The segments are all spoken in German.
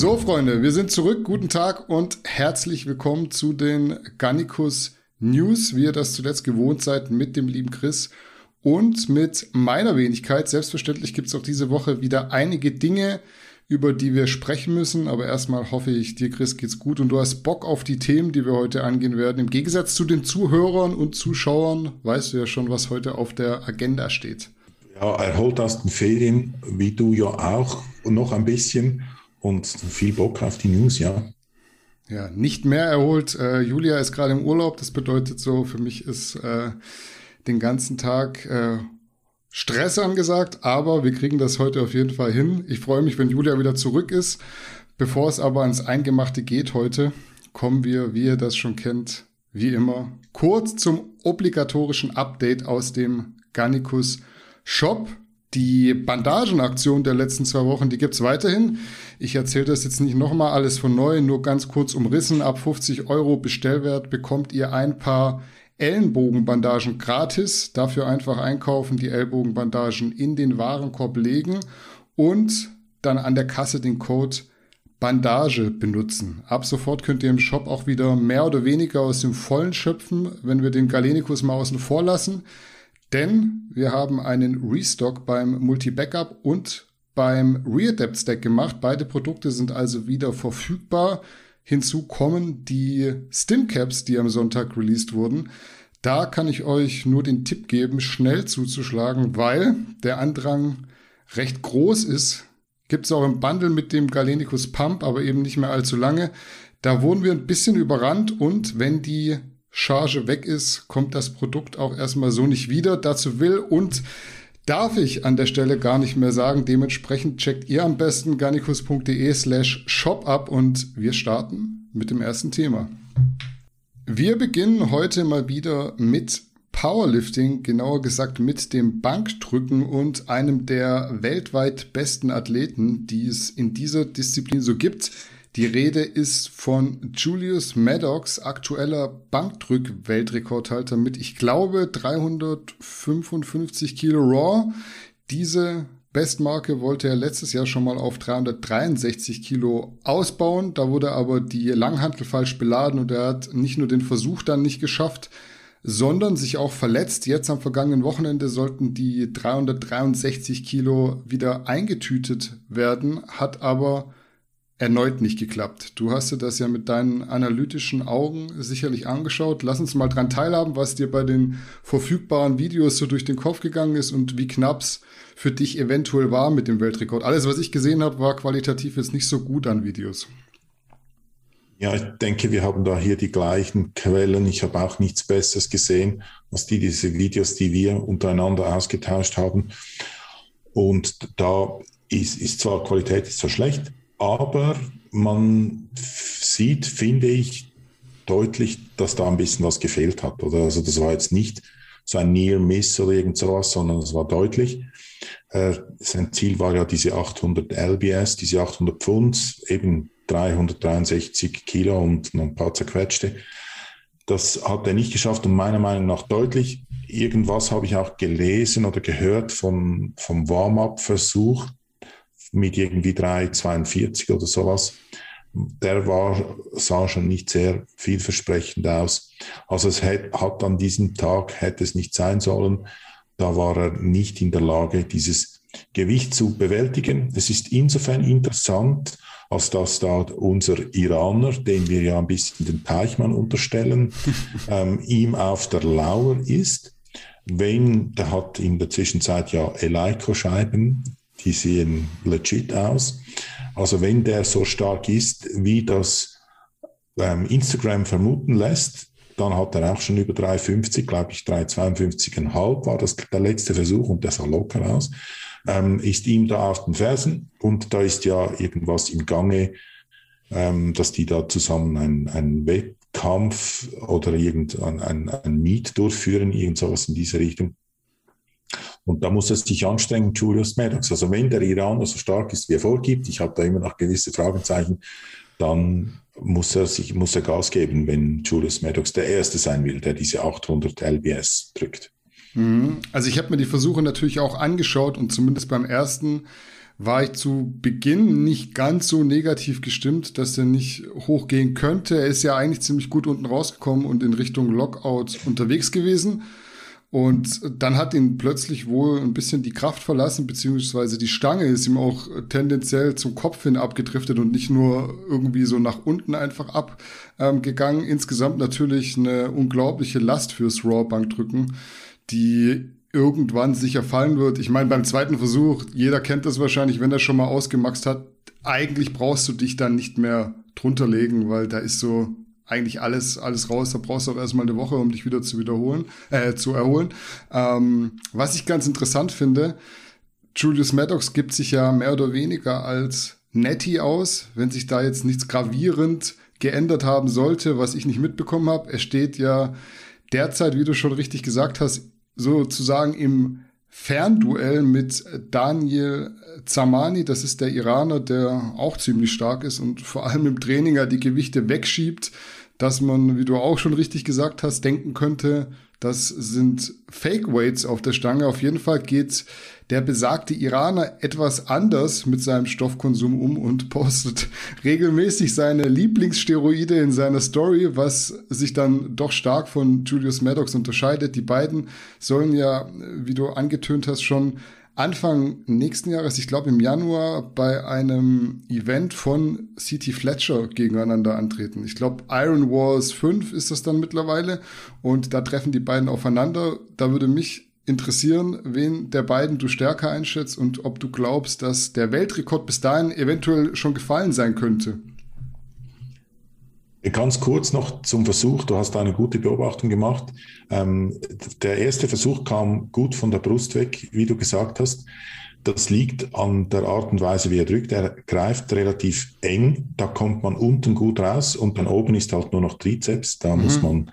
So, Freunde, wir sind zurück. Guten Tag und herzlich willkommen zu den Gannikus News, wie ihr das zuletzt gewohnt seid, mit dem lieben Chris und mit meiner Wenigkeit. Selbstverständlich gibt es auch diese Woche wieder einige Dinge, über die wir sprechen müssen. Aber erstmal hoffe ich, dir, Chris, geht's gut und du hast Bock auf die Themen, die wir heute angehen werden. Im Gegensatz zu den Zuhörern und Zuschauern weißt du ja schon, was heute auf der Agenda steht. Ja, erholt aus den Ferien, wie du ja auch, noch ein bisschen und viel Bock auf die News, ja. Ja, nicht mehr erholt. Äh, Julia ist gerade im Urlaub. Das bedeutet so, für mich ist äh, den ganzen Tag äh, Stress angesagt, aber wir kriegen das heute auf jeden Fall hin. Ich freue mich, wenn Julia wieder zurück ist. Bevor es aber ans Eingemachte geht heute, kommen wir, wie ihr das schon kennt, wie immer, kurz zum obligatorischen Update aus dem Garnicus Shop. Die Bandagenaktion der letzten zwei Wochen, die gibt's weiterhin. Ich erzähle das jetzt nicht nochmal alles von neu, nur ganz kurz umrissen. Ab 50 Euro Bestellwert bekommt ihr ein paar Ellenbogenbandagen gratis. Dafür einfach einkaufen, die Ellbogenbandagen in den Warenkorb legen und dann an der Kasse den Code Bandage benutzen. Ab sofort könnt ihr im Shop auch wieder mehr oder weniger aus dem Vollen schöpfen, wenn wir den Galenicus mal außen vor lassen. Denn wir haben einen Restock beim Multi-Backup und beim Readapt Stack gemacht. Beide Produkte sind also wieder verfügbar. Hinzu kommen die Stimcaps, die am Sonntag released wurden. Da kann ich euch nur den Tipp geben, schnell zuzuschlagen, weil der Andrang recht groß ist. Gibt es auch im Bundle mit dem Galenicus Pump, aber eben nicht mehr allzu lange. Da wurden wir ein bisschen überrannt und wenn die Charge weg ist, kommt das Produkt auch erstmal so nicht wieder. Dazu will und darf ich an der Stelle gar nicht mehr sagen. Dementsprechend checkt ihr am besten garnicus.de slash shop ab und wir starten mit dem ersten Thema. Wir beginnen heute mal wieder mit Powerlifting, genauer gesagt mit dem Bankdrücken und einem der weltweit besten Athleten, die es in dieser Disziplin so gibt, die Rede ist von Julius Maddox, aktueller Bankdrück-Weltrekordhalter mit, ich glaube, 355 Kilo Raw. Diese Bestmarke wollte er letztes Jahr schon mal auf 363 Kilo ausbauen. Da wurde aber die Langhantel falsch beladen und er hat nicht nur den Versuch dann nicht geschafft, sondern sich auch verletzt. Jetzt am vergangenen Wochenende sollten die 363 Kilo wieder eingetütet werden, hat aber erneut nicht geklappt. Du hast dir das ja mit deinen analytischen Augen sicherlich angeschaut. Lass uns mal dran teilhaben, was dir bei den verfügbaren Videos so durch den Kopf gegangen ist und wie knapp's für dich eventuell war mit dem Weltrekord. Alles, was ich gesehen habe, war qualitativ jetzt nicht so gut an Videos. Ja, ich denke, wir haben da hier die gleichen Quellen. Ich habe auch nichts Besseres gesehen als die, diese Videos, die wir untereinander ausgetauscht haben. Und da ist, ist zwar Qualität ist zwar schlecht, aber man sieht, finde ich, deutlich, dass da ein bisschen was gefehlt hat. Oder also das war jetzt nicht so ein Near Miss oder irgend sowas, sondern es war deutlich. Äh, sein Ziel war ja diese 800 LBS, diese 800 Pfund, eben 363 Kilo und ein paar zerquetschte. Das hat er nicht geschafft und meiner Meinung nach deutlich. Irgendwas habe ich auch gelesen oder gehört vom, vom Warm-up-Versuch mit irgendwie 3,42 oder sowas. Der war, sah schon nicht sehr vielversprechend aus. Also es hat, hat an diesem Tag, hätte es nicht sein sollen. Da war er nicht in der Lage, dieses Gewicht zu bewältigen. Es ist insofern interessant, als dass da unser Iraner, den wir ja ein bisschen den Teichmann unterstellen, ähm, ihm auf der Lauer ist. Wayne, der hat in der Zwischenzeit ja Eleiko-Scheiben die sehen legit aus. Also wenn der so stark ist, wie das ähm, Instagram vermuten lässt, dann hat er auch schon über 3,50, glaube ich, 3,52,5 war das der letzte Versuch und der sah locker aus, ähm, ist ihm da auf den Fersen und da ist ja irgendwas im Gange, ähm, dass die da zusammen einen, Wettkampf oder irgendein ein, ein Meet durchführen, irgend sowas in diese Richtung. Und da muss er sich anstrengen, Julius Maddox. Also wenn der Iraner so stark ist, wie er vorgibt, ich habe da immer noch gewisse Fragezeichen, dann muss er sich, muss er Gas geben, wenn Julius Maddox der Erste sein will, der diese 800 LBS drückt. Mhm. Also ich habe mir die Versuche natürlich auch angeschaut und zumindest beim ersten war ich zu Beginn nicht ganz so negativ gestimmt, dass er nicht hochgehen könnte. Er ist ja eigentlich ziemlich gut unten rausgekommen und in Richtung Lockout unterwegs gewesen. Und dann hat ihn plötzlich wohl ein bisschen die Kraft verlassen, beziehungsweise die Stange ist ihm auch tendenziell zum Kopf hin abgedriftet und nicht nur irgendwie so nach unten einfach abgegangen. Ähm, Insgesamt natürlich eine unglaubliche Last fürs Raw-Bankdrücken, die irgendwann sicher fallen wird. Ich meine, beim zweiten Versuch, jeder kennt das wahrscheinlich, wenn er schon mal ausgemaxt hat, eigentlich brauchst du dich dann nicht mehr drunter legen, weil da ist so eigentlich alles, alles raus. Da brauchst du auch erstmal eine Woche, um dich wieder zu wiederholen, äh, zu erholen. Ähm, was ich ganz interessant finde, Julius Maddox gibt sich ja mehr oder weniger als Netty aus, wenn sich da jetzt nichts gravierend geändert haben sollte, was ich nicht mitbekommen habe. Er steht ja derzeit, wie du schon richtig gesagt hast, sozusagen im Fernduell mit Daniel Zamani, das ist der Iraner, der auch ziemlich stark ist und vor allem im Training ja die Gewichte wegschiebt, dass man, wie du auch schon richtig gesagt hast, denken könnte, das sind Fake Weights auf der Stange. Auf jeden Fall geht der besagte Iraner etwas anders mit seinem Stoffkonsum um und postet regelmäßig seine Lieblingssteroide in seiner Story, was sich dann doch stark von Julius Maddox unterscheidet. Die beiden sollen ja, wie du angetönt hast, schon Anfang nächsten Jahres, ich glaube im Januar, bei einem Event von CT Fletcher gegeneinander antreten. Ich glaube, Iron Wars 5 ist das dann mittlerweile. Und da treffen die beiden aufeinander. Da würde mich interessieren, wen der beiden du stärker einschätzt und ob du glaubst, dass der Weltrekord bis dahin eventuell schon gefallen sein könnte. Ganz kurz noch zum Versuch. Du hast eine gute Beobachtung gemacht. Ähm, der erste Versuch kam gut von der Brust weg, wie du gesagt hast. Das liegt an der Art und Weise, wie er drückt. Er greift relativ eng. Da kommt man unten gut raus und dann oben ist halt nur noch Trizeps. Da mhm. muss man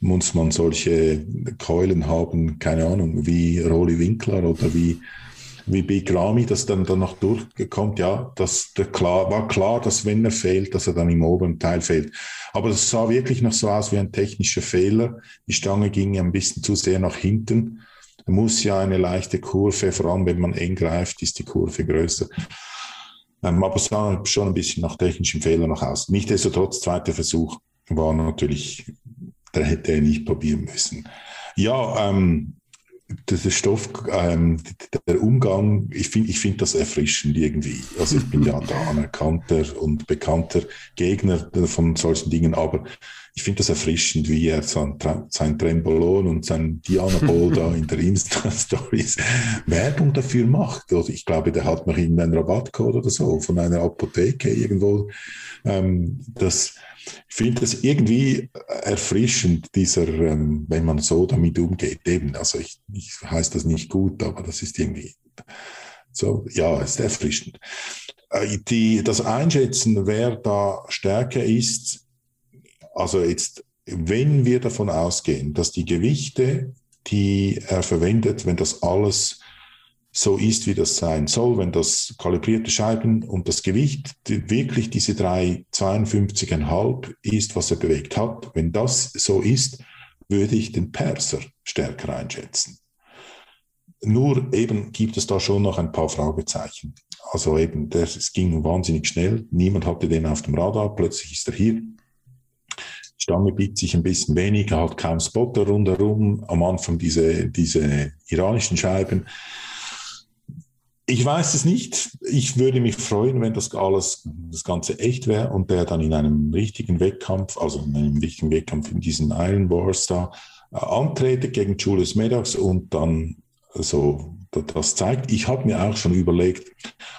muss man solche Keulen haben, keine Ahnung, wie Rolly Winkler oder wie wie Big Ramy das dann, dann noch durchgekommen, ja, das klar, war klar, dass wenn er fehlt, dass er dann im oberen Teil fehlt. Aber das sah wirklich noch so aus wie ein technischer Fehler. Die Stange ging ein bisschen zu sehr nach hinten. Da muss ja eine leichte Kurve, vor allem wenn man eng greift, ist die Kurve größer. Ähm, aber es sah schon ein bisschen nach technischem Fehler noch aus. Nichtsdestotrotz, zweiter Versuch war natürlich, der hätte er nicht probieren müssen. Ja, ähm, dieser Stoff, ähm, der Umgang, ich finde ich finde das erfrischend irgendwie. Also ich bin ja da anerkannter und bekannter Gegner von solchen Dingen, aber ich finde das erfrischend, wie er sein, sein Trembolon und sein Diana-Ball da in der Insta-Stories Werbung dafür macht. Also ich glaube, der hat noch irgendeinen Rabattcode oder so von einer Apotheke irgendwo. Ähm, das, ich finde es irgendwie erfrischend, dieser, ähm, wenn man so damit umgeht, eben. Also ich, ich heiße das nicht gut, aber das ist irgendwie so, ja, ist erfrischend. Äh, die, das Einschätzen, wer da stärker ist, also jetzt, wenn wir davon ausgehen, dass die Gewichte, die er verwendet, wenn das alles so ist, wie das sein soll, wenn das kalibrierte Scheiben und das Gewicht wirklich diese 352,5 ist, was er bewegt hat, wenn das so ist, würde ich den Perser stärker einschätzen. Nur eben gibt es da schon noch ein paar Fragezeichen. Also eben, das, es ging wahnsinnig schnell. Niemand hatte den auf dem Radar. Plötzlich ist er hier. Die Stange biegt sich ein bisschen weniger, hat kaum Spotter rundherum. Am Anfang diese, diese iranischen Scheiben. Ich weiß es nicht. Ich würde mich freuen, wenn das alles, das Ganze echt wäre und der dann in einem richtigen Wettkampf, also in einem richtigen Wettkampf in diesen Iron Wars da, äh, antrete gegen Julius Maddox und dann so das zeigt. Ich habe mir auch schon überlegt,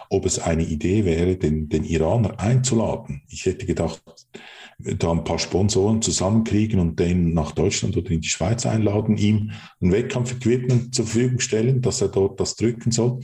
ob es eine Idee wäre, den, den Iraner einzuladen. Ich hätte gedacht, da ein paar Sponsoren zusammenkriegen und den nach Deutschland oder in die Schweiz einladen, ihm ein Wettkampf-Equipment zur Verfügung stellen, dass er dort das drücken soll.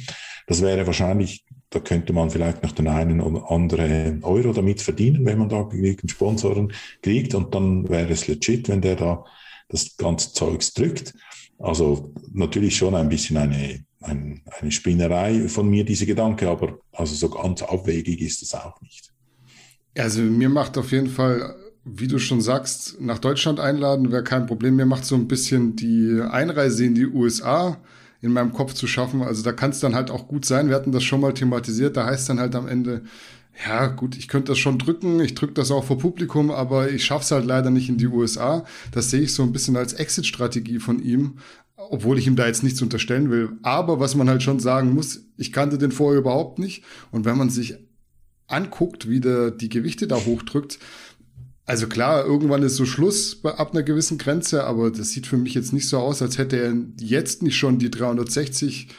Das wäre wahrscheinlich, da könnte man vielleicht noch den einen oder anderen Euro damit verdienen, wenn man da genügend Sponsoren kriegt und dann wäre es legit, wenn der da das ganze Zeugs drückt. Also natürlich schon ein bisschen eine, ein, eine Spinnerei von mir, diese Gedanke, aber also so ganz abwegig ist es auch nicht. Also mir macht auf jeden Fall, wie du schon sagst, nach Deutschland einladen wäre kein Problem. Mir macht so ein bisschen die Einreise in die USA in meinem Kopf zu schaffen. Also da kann es dann halt auch gut sein. Wir hatten das schon mal thematisiert. Da heißt dann halt am Ende, ja gut, ich könnte das schon drücken, ich drücke das auch vor Publikum, aber ich schaffe es halt leider nicht in die USA. Das sehe ich so ein bisschen als Exit-Strategie von ihm, obwohl ich ihm da jetzt nichts unterstellen will. Aber was man halt schon sagen muss, ich kannte den vorher überhaupt nicht. Und wenn man sich anguckt, wie der die Gewichte da hochdrückt, also klar, irgendwann ist so Schluss bei, ab einer gewissen Grenze, aber das sieht für mich jetzt nicht so aus, als hätte er jetzt nicht schon die 360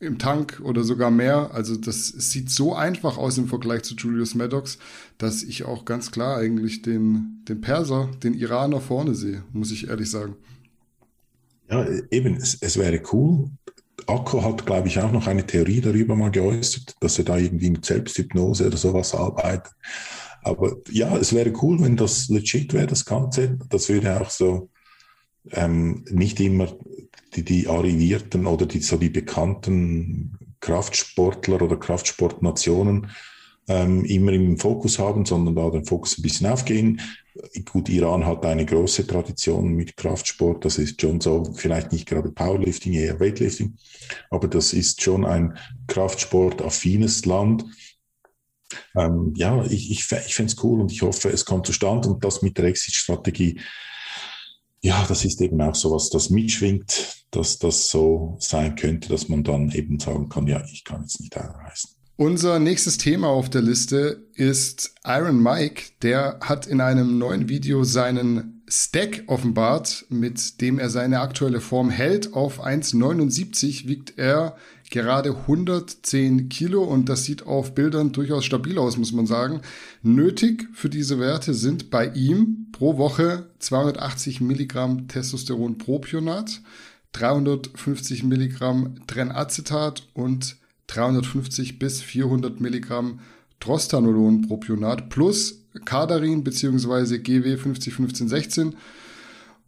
im Tank oder sogar mehr. Also das sieht so einfach aus im Vergleich zu Julius Maddox, dass ich auch ganz klar eigentlich den, den Perser, den Iraner vorne sehe, muss ich ehrlich sagen. Ja, eben, es, es wäre cool. Akko hat, glaube ich, auch noch eine Theorie darüber mal geäußert, dass er da irgendwie mit Selbsthypnose oder sowas arbeitet. Aber ja, es wäre cool, wenn das legit wäre, das Ganze. Das würde auch so ähm, nicht immer die, die Arrivierten oder die, so die bekannten Kraftsportler oder Kraftsportnationen ähm, immer im Fokus haben, sondern da den Fokus ein bisschen aufgehen. Gut, Iran hat eine große Tradition mit Kraftsport. Das ist schon so, vielleicht nicht gerade Powerlifting, eher Weightlifting, aber das ist schon ein Kraftsport-affines Land. Ähm, ja, ich, ich, ich fände es cool und ich hoffe, es kommt zustande und das mit der Exit-Strategie. Ja, das ist eben auch so was, das mitschwingt, dass das so sein könnte, dass man dann eben sagen kann, ja, ich kann jetzt nicht einreisen. Unser nächstes Thema auf der Liste ist Iron Mike. Der hat in einem neuen Video seinen Stack offenbart, mit dem er seine aktuelle Form hält. Auf 1,79 wiegt er gerade 110 Kilo und das sieht auf Bildern durchaus stabil aus, muss man sagen. Nötig für diese Werte sind bei ihm pro Woche 280 Milligramm Testosteron Propionat, 350 Milligramm Trenacetat und 350 bis 400 Milligramm Drostanolon Propionat plus Kadarin bzw. GW 501516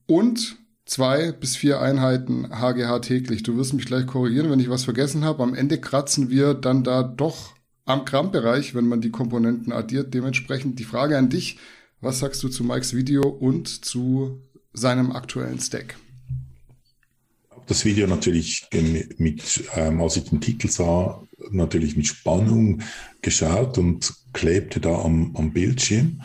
und zwei bis vier Einheiten HGH täglich. Du wirst mich gleich korrigieren, wenn ich was vergessen habe. Am Ende kratzen wir dann da doch am Grammbereich, wenn man die Komponenten addiert. Dementsprechend die Frage an dich, was sagst du zu Mikes Video und zu seinem aktuellen Stack? Das Video natürlich mit, ähm, als ich den Titel sah, natürlich mit Spannung geschaut und klebte da am, am Bildschirm.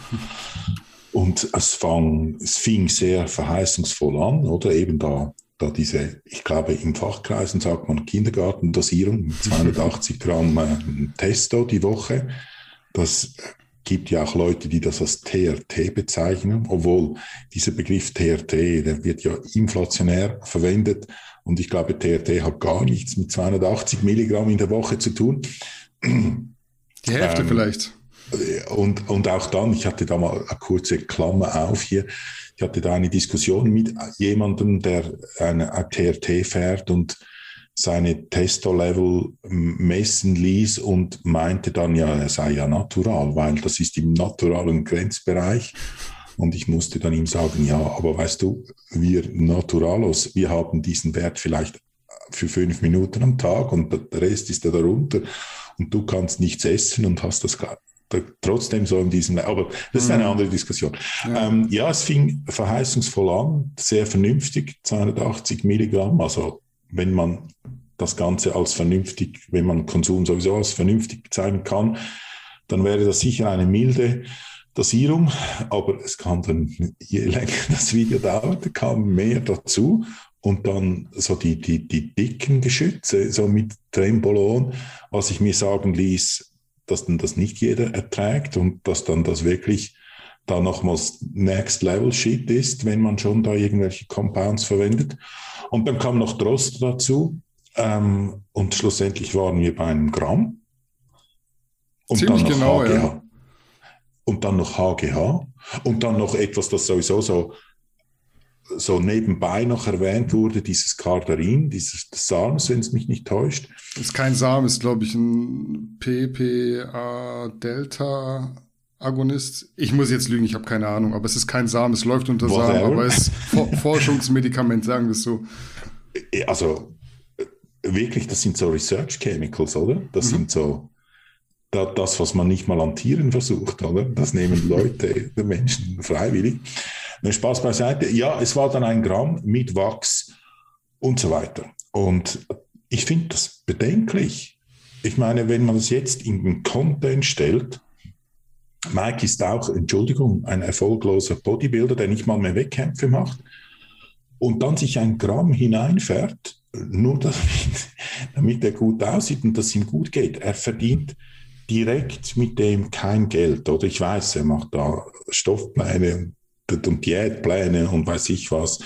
Und es, fang, es fing sehr verheißungsvoll an, oder eben da, da diese, ich glaube, im Fachkreisen sagt man Kindergartendosierung, 280 Gramm äh, Testo die Woche. Das gibt ja auch Leute, die das als TRT bezeichnen, obwohl dieser Begriff TRT, der wird ja inflationär verwendet und ich glaube, TRT hat gar nichts mit 280 Milligramm in der Woche zu tun. Die Hälfte ähm, vielleicht. Und, und auch dann, ich hatte da mal eine kurze Klammer auf hier, ich hatte da eine Diskussion mit jemandem, der eine, eine TRT fährt und seine Testo-Level messen ließ und meinte dann, ja, er sei ja natural, weil das ist im naturalen Grenzbereich. Und ich musste dann ihm sagen, ja, aber weißt du, wir Naturalos, wir haben diesen Wert vielleicht für fünf Minuten am Tag und der Rest ist da darunter und du kannst nichts essen und hast das trotzdem so in diesem, aber das ist eine mhm. andere Diskussion. Ja. Ähm, ja, es fing verheißungsvoll an, sehr vernünftig, 280 Milligramm, also wenn man das Ganze als vernünftig, wenn man Konsum sowieso als vernünftig bezeichnen kann, dann wäre das sicher eine milde Dosierung, aber es kam dann, je länger das Video dauerte, kam mehr dazu und dann so die, die, die dicken Geschütze, so mit Trembolon, was ich mir sagen ließ, dass dann das nicht jeder erträgt und dass dann das wirklich da nochmals Next Level Shit ist, wenn man schon da irgendwelche Compounds verwendet. Und dann kam noch Drost dazu. Ähm, und schlussendlich waren wir bei einem Gramm. Und Ziemlich dann noch genau. Ja. Und dann noch HGH. Und dann noch etwas, das sowieso so, so nebenbei noch erwähnt wurde, dieses Cardarin, dieses Sams, wenn es mich nicht täuscht. Das ist kein Samen, ist glaube ich ein PPA-Delta Agonist. Ich muss jetzt lügen, ich habe keine Ahnung, aber es ist kein Samen, es läuft unter Samen, aber es ist Forschungsmedikament, sagen wir es so. Äh, also wirklich, das sind so Research Chemicals, oder? Das mhm. sind so das, was man nicht mal an Tieren versucht, oder? Das nehmen Leute, die Menschen freiwillig. Ne, Spaß beiseite. Ja, es war dann ein Gramm mit Wachs und so weiter. Und ich finde das bedenklich. Ich meine, wenn man das jetzt in den Content stellt, Mike ist auch, Entschuldigung, ein erfolgloser Bodybuilder, der nicht mal mehr Wettkämpfe macht und dann sich ein Gramm hineinfährt, nur damit, damit er gut aussieht und dass ihm gut geht. Er verdient direkt mit dem kein Geld. Oder ich weiß, er macht da Stoffpläne und Diätpläne und weiß ich was.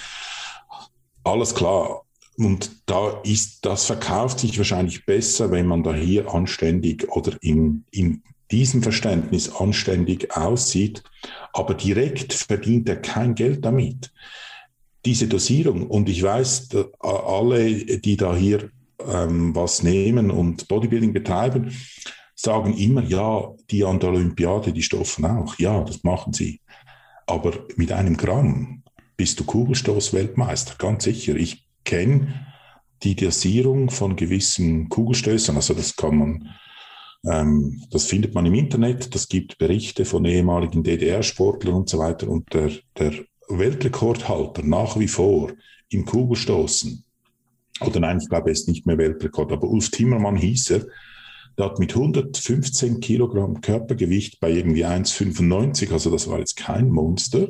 Alles klar. Und da ist, das verkauft sich wahrscheinlich besser, wenn man da hier anständig oder in, in diesem Verständnis anständig aussieht, aber direkt verdient er kein Geld damit. Diese Dosierung, und ich weiß, alle, die da hier ähm, was nehmen und Bodybuilding betreiben, sagen immer, ja, die an der Olympiade, die stoffen auch. Ja, das machen sie. Aber mit einem Gramm bist du Kugelstoßweltmeister, ganz sicher. Ich kenne die Dosierung von gewissen Kugelstößern, also das kann man, ähm, das findet man im Internet, das gibt Berichte von ehemaligen DDR-Sportlern und so weiter. Und der, der Weltrekordhalter nach wie vor im Kugelstoßen, oder nein, ich glaube, er ist nicht mehr Weltrekord, aber Ulf Timmermann hieß er, der hat mit 115 Kilogramm Körpergewicht bei irgendwie 1,95, also das war jetzt kein Monster,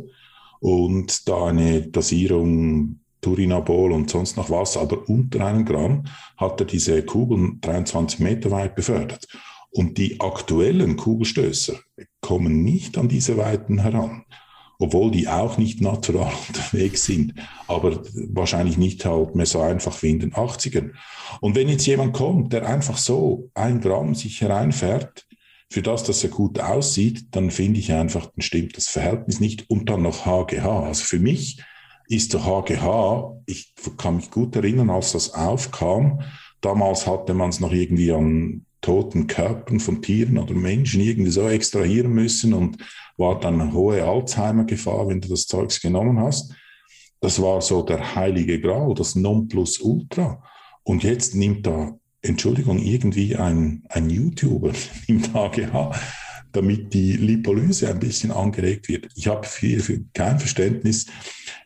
und da eine Dosierung Turinabol und sonst noch was, aber unter einem Gramm hat er diese Kugeln 23 Meter weit befördert. Und die aktuellen Kugelstößer kommen nicht an diese Weiten heran obwohl die auch nicht natural unterwegs sind, aber wahrscheinlich nicht halt mehr so einfach wie in den 80ern. Und wenn jetzt jemand kommt, der einfach so ein Gramm sich hereinfährt, für das, dass er gut aussieht, dann finde ich einfach, dann stimmt das Verhältnis nicht und dann noch HGH. Also für mich ist der HGH, ich kann mich gut erinnern, als das aufkam, damals hatte man es noch irgendwie an toten Körpern von Tieren oder Menschen irgendwie so extrahieren müssen und war dann hohe Alzheimer-Gefahr, wenn du das Zeugs genommen hast. Das war so der heilige Gral, das Nonplusultra. Und jetzt nimmt da, Entschuldigung, irgendwie ein, ein YouTuber im AGH, damit die Lipolyse ein bisschen angeregt wird. Ich habe viel, viel, kein Verständnis.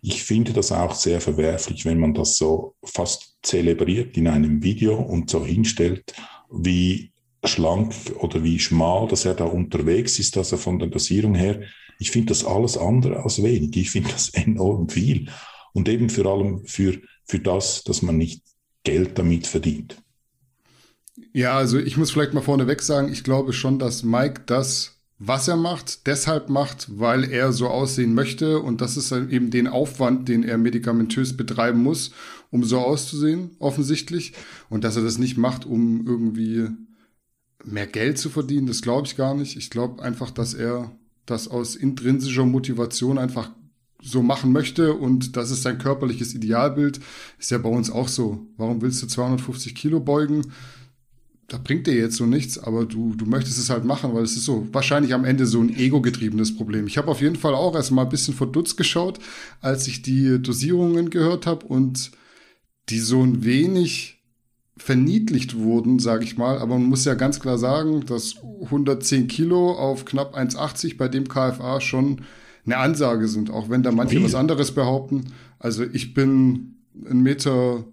Ich finde das auch sehr verwerflich, wenn man das so fast zelebriert in einem Video und so hinstellt, wie schlank oder wie schmal, dass er da unterwegs ist, also von der Dosierung her. Ich finde das alles andere als wenig. Ich finde das enorm viel. Und eben vor allem für, für das, dass man nicht Geld damit verdient. Ja, also ich muss vielleicht mal vorneweg sagen, ich glaube schon, dass Mike das, was er macht, deshalb macht, weil er so aussehen möchte. Und das ist eben den Aufwand, den er medikamentös betreiben muss, um so auszusehen, offensichtlich. Und dass er das nicht macht, um irgendwie mehr Geld zu verdienen, das glaube ich gar nicht. Ich glaube einfach, dass er das aus intrinsischer Motivation einfach so machen möchte und das ist sein körperliches Idealbild. Ist ja bei uns auch so. Warum willst du 250 Kilo beugen? Da bringt dir jetzt so nichts, aber du, du möchtest es halt machen, weil es ist so wahrscheinlich am Ende so ein ego-getriebenes Problem. Ich habe auf jeden Fall auch erst mal ein bisschen verdutzt geschaut, als ich die Dosierungen gehört habe und die so ein wenig verniedlicht wurden, sage ich mal. Aber man muss ja ganz klar sagen, dass 110 Kilo auf knapp 1,80 bei dem KFA schon eine Ansage sind, auch wenn da manche Wie? was anderes behaupten. Also ich bin 1,90 Meter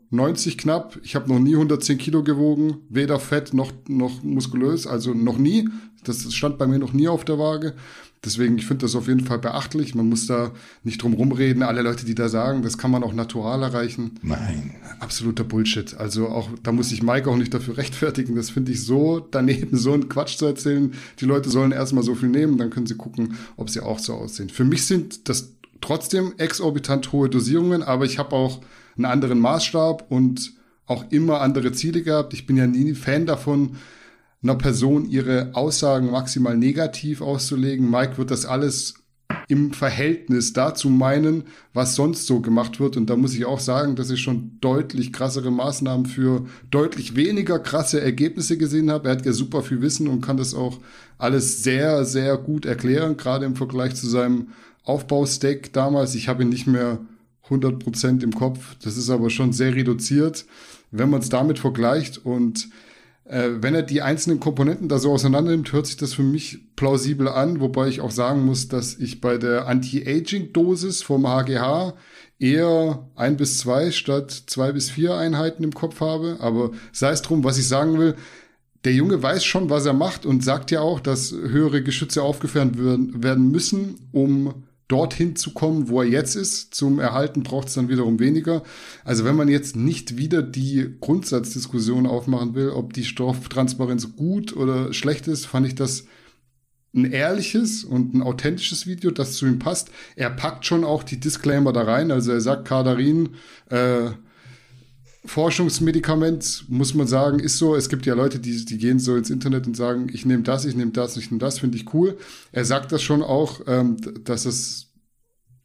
knapp. Ich habe noch nie 110 Kilo gewogen, weder fett noch, noch muskulös, also noch nie. Das stand bei mir noch nie auf der Waage. Deswegen, ich finde das auf jeden Fall beachtlich. Man muss da nicht drum rumreden. Alle Leute, die da sagen, das kann man auch natural erreichen. Nein. Absoluter Bullshit. Also auch, da muss ich Mike auch nicht dafür rechtfertigen. Das finde ich so daneben, so einen Quatsch zu erzählen. Die Leute sollen erstmal so viel nehmen, dann können sie gucken, ob sie auch so aussehen. Für mich sind das trotzdem exorbitant hohe Dosierungen, aber ich habe auch einen anderen Maßstab und auch immer andere Ziele gehabt. Ich bin ja nie Fan davon, einer Person ihre Aussagen maximal negativ auszulegen. Mike wird das alles im Verhältnis dazu meinen, was sonst so gemacht wird. Und da muss ich auch sagen, dass ich schon deutlich krassere Maßnahmen für deutlich weniger krasse Ergebnisse gesehen habe. Er hat ja super viel Wissen und kann das auch alles sehr, sehr gut erklären, gerade im Vergleich zu seinem Aufbaustack damals. Ich habe ihn nicht mehr 100% im Kopf. Das ist aber schon sehr reduziert. Wenn man es damit vergleicht und äh, wenn er die einzelnen Komponenten da so auseinander nimmt, hört sich das für mich plausibel an, wobei ich auch sagen muss, dass ich bei der Anti-Aging-Dosis vom HGH eher ein bis zwei statt zwei bis vier Einheiten im Kopf habe. Aber sei es drum, was ich sagen will, der Junge weiß schon, was er macht und sagt ja auch, dass höhere Geschütze aufgefahren werden müssen, um dorthin zu kommen, wo er jetzt ist. Zum Erhalten braucht es dann wiederum weniger. Also wenn man jetzt nicht wieder die Grundsatzdiskussion aufmachen will, ob die Stofftransparenz gut oder schlecht ist, fand ich das ein ehrliches und ein authentisches Video, das zu ihm passt. Er packt schon auch die Disclaimer da rein. Also er sagt, Kadarin, äh, Forschungsmedikament, muss man sagen, ist so. Es gibt ja Leute, die, die gehen so ins Internet und sagen, ich nehme das, ich nehme das, ich nehme das, finde ich cool. Er sagt das schon auch, ähm, dass es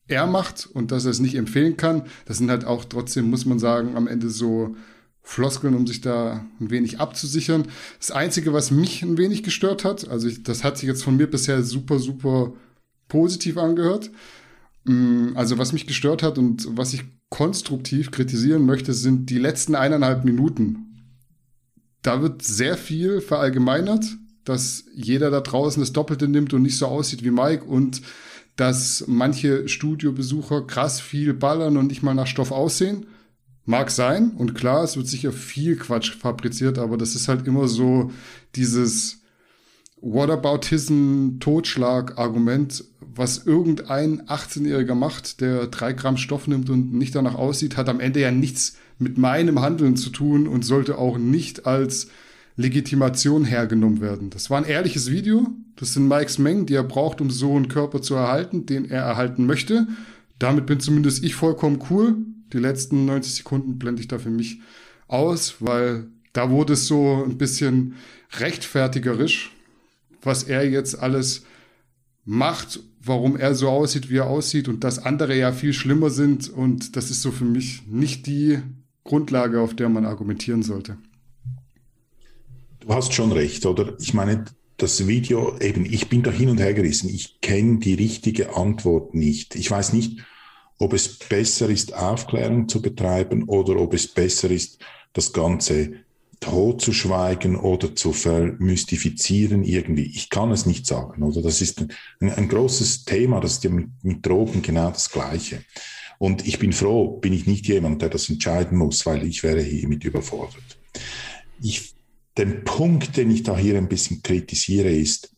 er macht und dass er es nicht empfehlen kann. Das sind halt auch trotzdem, muss man sagen, am Ende so Floskeln, um sich da ein wenig abzusichern. Das Einzige, was mich ein wenig gestört hat, also ich, das hat sich jetzt von mir bisher super, super positiv angehört. Mm, also was mich gestört hat und was ich konstruktiv kritisieren möchte, sind die letzten eineinhalb Minuten. Da wird sehr viel verallgemeinert, dass jeder da draußen das Doppelte nimmt und nicht so aussieht wie Mike und dass manche Studiobesucher krass viel ballern und nicht mal nach Stoff aussehen. Mag sein und klar, es wird sicher viel Quatsch fabriziert, aber das ist halt immer so dieses Whataboutism-Totschlag-Argument, was irgendein 18-Jähriger macht, der drei Gramm Stoff nimmt und nicht danach aussieht, hat am Ende ja nichts mit meinem Handeln zu tun und sollte auch nicht als Legitimation hergenommen werden. Das war ein ehrliches Video. Das sind Mikes Mengen, die er braucht, um so einen Körper zu erhalten, den er erhalten möchte. Damit bin zumindest ich vollkommen cool. Die letzten 90 Sekunden blende ich da für mich aus, weil da wurde es so ein bisschen rechtfertigerisch, was er jetzt alles macht, warum er so aussieht, wie er aussieht und dass andere ja viel schlimmer sind. Und das ist so für mich nicht die Grundlage, auf der man argumentieren sollte. Du hast schon recht, oder? Ich meine, das Video, eben, ich bin da hin und her gerissen. Ich kenne die richtige Antwort nicht. Ich weiß nicht, ob es besser ist, Aufklärung zu betreiben oder ob es besser ist, das Ganze totzuschweigen oder zu vermystifizieren irgendwie. Ich kann es nicht sagen, oder? Das ist ein, ein großes Thema, das ist ja mit, mit Drogen genau das Gleiche. Und ich bin froh, bin ich nicht jemand, der das entscheiden muss, weil ich wäre hiermit überfordert. Ich, den Punkt, den ich da hier ein bisschen kritisiere, ist,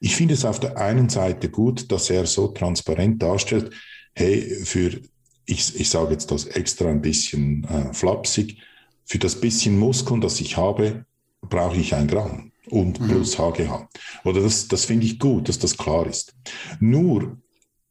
ich finde es auf der einen Seite gut, dass er so transparent darstellt, hey, für, ich, ich sage jetzt das extra ein bisschen äh, flapsig, für das bisschen Muskeln, das ich habe, brauche ich ein Gramm und mhm. plus HGH. Oder das, das finde ich gut, dass das klar ist. Nur,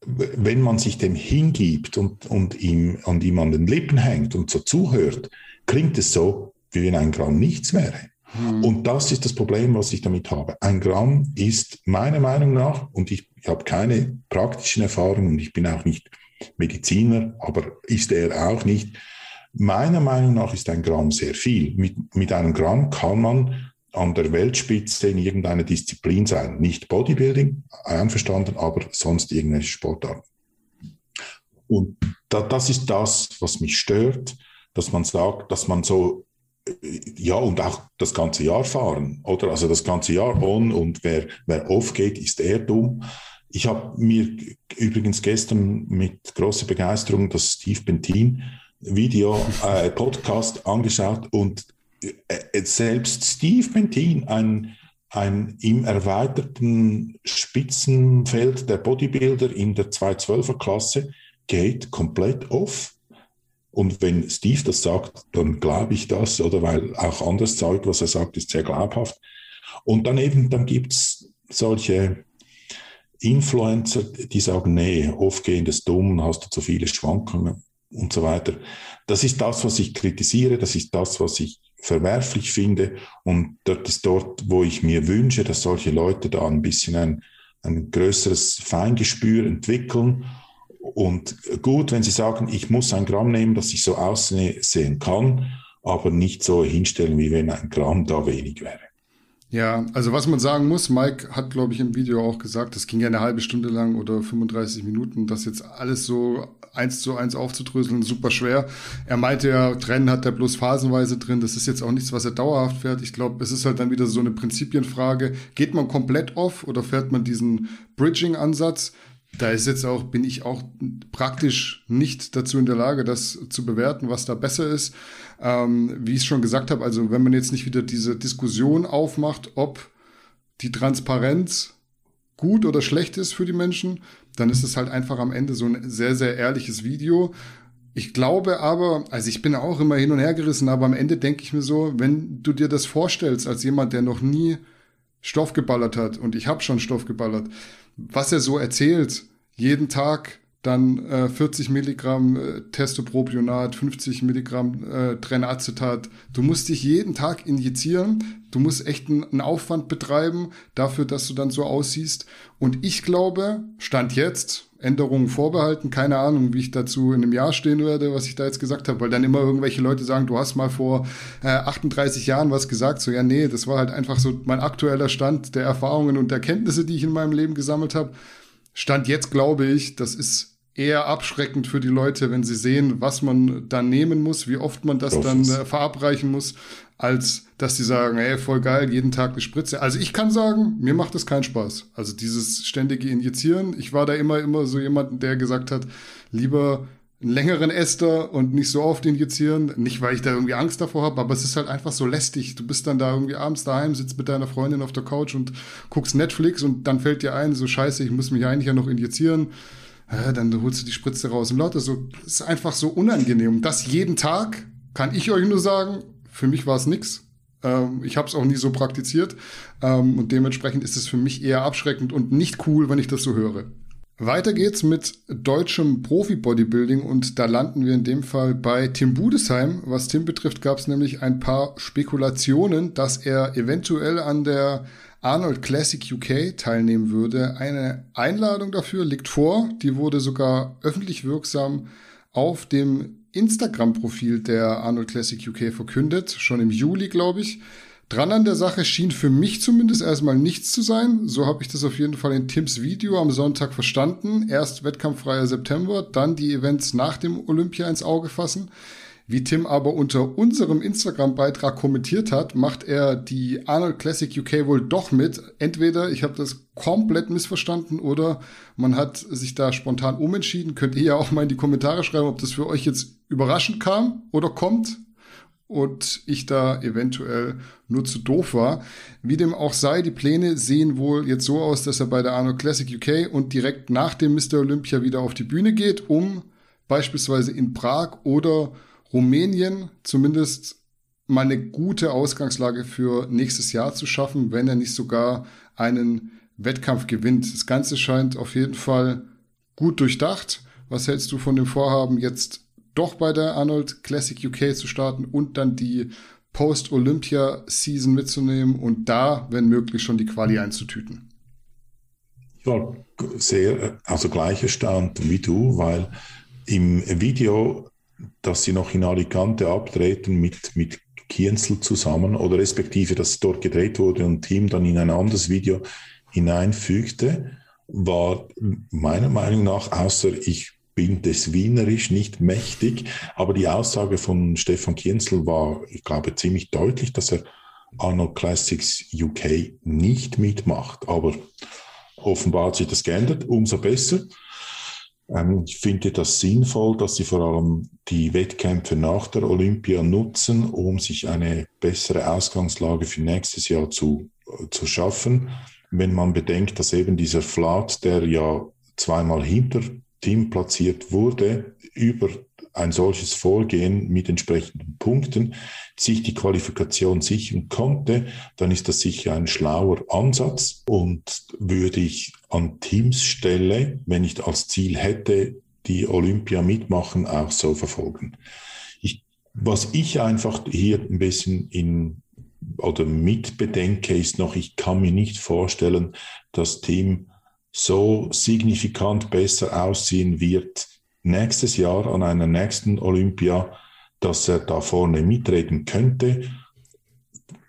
wenn man sich dem hingibt und, und ihm, und ihm an den Lippen hängt und so zuhört, klingt es so, wie wenn ein Gramm nichts wäre. Mhm. Und das ist das Problem, was ich damit habe. Ein Gramm ist meiner Meinung nach, und ich, ich habe keine praktischen Erfahrungen und ich bin auch nicht Mediziner, aber ist er auch nicht, Meiner Meinung nach ist ein Gramm sehr viel. Mit, mit einem Gramm kann man an der Weltspitze in irgendeiner Disziplin sein. Nicht Bodybuilding, einverstanden, aber sonst irgendwelche Sportarten. Und da, das ist das, was mich stört, dass man sagt, dass man so, äh, ja, und auch das ganze Jahr fahren, oder? Also das ganze Jahr on und wer, wer off geht, ist eher dumm. Ich habe mir übrigens gestern mit großer Begeisterung das Steve Bentin Video, äh, Podcast angeschaut und äh, selbst Steve Bentin, ein, ein im erweiterten Spitzenfeld der Bodybuilder in der 212er Klasse, geht komplett off. Und wenn Steve das sagt, dann glaube ich das, oder weil auch anderes Zeug, was er sagt, ist sehr glaubhaft. Und dann eben, dann gibt es solche Influencer, die sagen, nee, aufgehen ist dumm, hast du zu viele Schwankungen und so weiter. Das ist das, was ich kritisiere, das ist das, was ich verwerflich finde und das ist dort, wo ich mir wünsche, dass solche Leute da ein bisschen ein, ein größeres Feingespür entwickeln und gut, wenn sie sagen, ich muss ein Gramm nehmen, dass ich so aussehen kann, aber nicht so hinstellen, wie wenn ein Gramm da wenig wäre. Ja, also was man sagen muss, Mike hat, glaube ich, im Video auch gesagt, das ging ja eine halbe Stunde lang oder 35 Minuten, das jetzt alles so eins zu eins aufzudröseln, super schwer. Er meinte ja, Trennen hat er bloß phasenweise drin, das ist jetzt auch nichts, was er dauerhaft fährt. Ich glaube, es ist halt dann wieder so eine Prinzipienfrage. Geht man komplett off oder fährt man diesen Bridging-Ansatz? Da ist jetzt auch, bin ich auch praktisch nicht dazu in der Lage, das zu bewerten, was da besser ist. Ähm, wie ich es schon gesagt habe, also wenn man jetzt nicht wieder diese Diskussion aufmacht, ob die Transparenz gut oder schlecht ist für die Menschen, dann ist es halt einfach am Ende so ein sehr, sehr ehrliches Video. Ich glaube aber, also ich bin auch immer hin und her gerissen, aber am Ende denke ich mir so, wenn du dir das vorstellst als jemand, der noch nie Stoff geballert hat und ich habe schon Stoff geballert, was er so erzählt, jeden Tag dann äh, 40 Milligramm äh, Testopropionat, 50 Milligramm äh, Trenacetat. Du musst dich jeden Tag injizieren. Du musst echt einen Aufwand betreiben dafür, dass du dann so aussiehst. Und ich glaube, Stand jetzt, Änderungen vorbehalten, keine Ahnung, wie ich dazu in einem Jahr stehen werde, was ich da jetzt gesagt habe, weil dann immer irgendwelche Leute sagen, du hast mal vor äh, 38 Jahren was gesagt. So, ja, nee, das war halt einfach so mein aktueller Stand der Erfahrungen und Erkenntnisse, die ich in meinem Leben gesammelt habe. Stand jetzt glaube ich, das ist eher abschreckend für die Leute, wenn sie sehen, was man dann nehmen muss, wie oft man das dann äh, verabreichen muss, als dass sie sagen, ey, voll geil, jeden Tag eine Spritze. Also ich kann sagen, mir macht das keinen Spaß. Also dieses ständige Injizieren. Ich war da immer, immer so jemand, der gesagt hat, lieber einen längeren Ester und nicht so oft injizieren. Nicht, weil ich da irgendwie Angst davor habe, aber es ist halt einfach so lästig. Du bist dann da irgendwie abends daheim, sitzt mit deiner Freundin auf der Couch und guckst Netflix und dann fällt dir ein, so scheiße, ich muss mich eigentlich ja noch injizieren. Dann holst du die Spritze raus und lauter so. ist einfach so unangenehm. Das jeden Tag, kann ich euch nur sagen, für mich war es nix. Ähm, ich habe es auch nie so praktiziert. Ähm, und dementsprechend ist es für mich eher abschreckend und nicht cool, wenn ich das so höre. Weiter geht's mit deutschem Profi-Bodybuilding und da landen wir in dem Fall bei Tim Budesheim. Was Tim betrifft, gab es nämlich ein paar Spekulationen, dass er eventuell an der Arnold Classic UK teilnehmen würde. Eine Einladung dafür liegt vor. Die wurde sogar öffentlich wirksam auf dem Instagram-Profil der Arnold Classic UK verkündet, schon im Juli, glaube ich. Dran an der Sache schien für mich zumindest erstmal nichts zu sein. So habe ich das auf jeden Fall in Tims Video am Sonntag verstanden. Erst wettkampffreier September, dann die Events nach dem Olympia ins Auge fassen. Wie Tim aber unter unserem Instagram-Beitrag kommentiert hat, macht er die Arnold Classic UK wohl doch mit. Entweder ich habe das komplett missverstanden oder man hat sich da spontan umentschieden. Könnt ihr ja auch mal in die Kommentare schreiben, ob das für euch jetzt überraschend kam oder kommt und ich da eventuell nur zu doof war. Wie dem auch sei, die Pläne sehen wohl jetzt so aus, dass er bei der Arnold Classic UK und direkt nach dem Mr. Olympia wieder auf die Bühne geht, um beispielsweise in Prag oder Rumänien zumindest mal eine gute Ausgangslage für nächstes Jahr zu schaffen, wenn er nicht sogar einen Wettkampf gewinnt. Das Ganze scheint auf jeden Fall gut durchdacht. Was hältst du von dem Vorhaben, jetzt doch bei der Arnold Classic UK zu starten und dann die Post-Olympia-Season mitzunehmen und da, wenn möglich, schon die Quali einzutüten? Ich war sehr, also gleicher Stand wie du, weil im Video, dass sie noch in Alicante abtreten mit, mit Kienzel zusammen oder respektive, dass dort gedreht wurde und Team dann in ein anderes Video hineinfügte, war meiner Meinung nach, außer ich bin des Wienerisch nicht mächtig, aber die Aussage von Stefan Kienzel war, ich glaube, ziemlich deutlich, dass er Arnold Classics UK nicht mitmacht. Aber offenbar hat sich das geändert, umso besser. Ähm, ich finde das sinnvoll, dass sie vor allem die Wettkämpfe nach der Olympia nutzen, um sich eine bessere Ausgangslage für nächstes Jahr zu, zu schaffen. Wenn man bedenkt, dass eben dieser Flat, der ja zweimal hinter Team platziert wurde, über ein solches Vorgehen mit entsprechenden Punkten sich die Qualifikation sichern konnte, dann ist das sicher ein schlauer Ansatz und würde ich an Teams Stelle, wenn ich als Ziel hätte, die Olympia mitmachen, auch so verfolgen. Ich, was ich einfach hier ein bisschen in oder mitbedenke, ist noch, ich kann mir nicht vorstellen, dass Team so signifikant besser aussehen wird nächstes Jahr an einer nächsten Olympia, dass er da vorne mitreden könnte.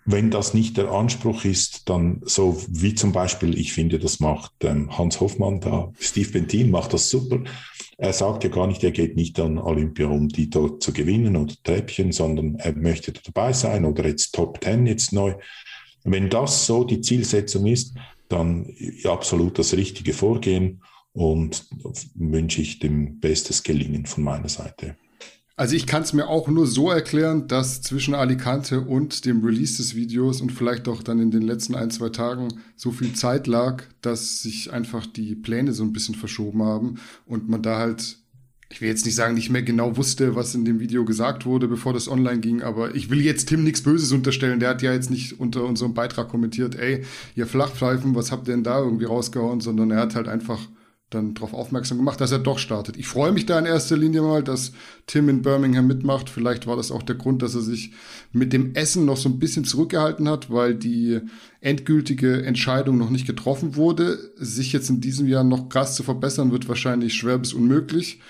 wenn das nicht der Anspruch ist, dann so wie zum Beispiel, ich finde, das macht ähm, Hans Hoffmann da, Steve Bentin macht das super. Er sagt ja gar nicht, er geht nicht an Olympia, um die dort zu gewinnen oder Treppchen, sondern er möchte dabei sein oder jetzt Top Ten jetzt neu. Wenn das so die Zielsetzung ist, dann absolut das richtige Vorgehen und wünsche ich dem bestes Gelingen von meiner Seite. Also ich kann es mir auch nur so erklären, dass zwischen Alicante und dem Release des Videos und vielleicht auch dann in den letzten ein, zwei Tagen so viel Zeit lag, dass sich einfach die Pläne so ein bisschen verschoben haben und man da halt, ich will jetzt nicht sagen, nicht mehr genau wusste, was in dem Video gesagt wurde, bevor das online ging, aber ich will jetzt Tim nichts Böses unterstellen. Der hat ja jetzt nicht unter unserem Beitrag kommentiert, ey, ihr Flachpfeifen, was habt ihr denn da irgendwie rausgehauen, sondern er hat halt einfach dann darauf aufmerksam gemacht, dass er doch startet. Ich freue mich da in erster Linie mal, dass Tim in Birmingham mitmacht. Vielleicht war das auch der Grund, dass er sich mit dem Essen noch so ein bisschen zurückgehalten hat, weil die endgültige Entscheidung noch nicht getroffen wurde. Sich jetzt in diesem Jahr noch krass zu verbessern, wird wahrscheinlich schwer bis unmöglich.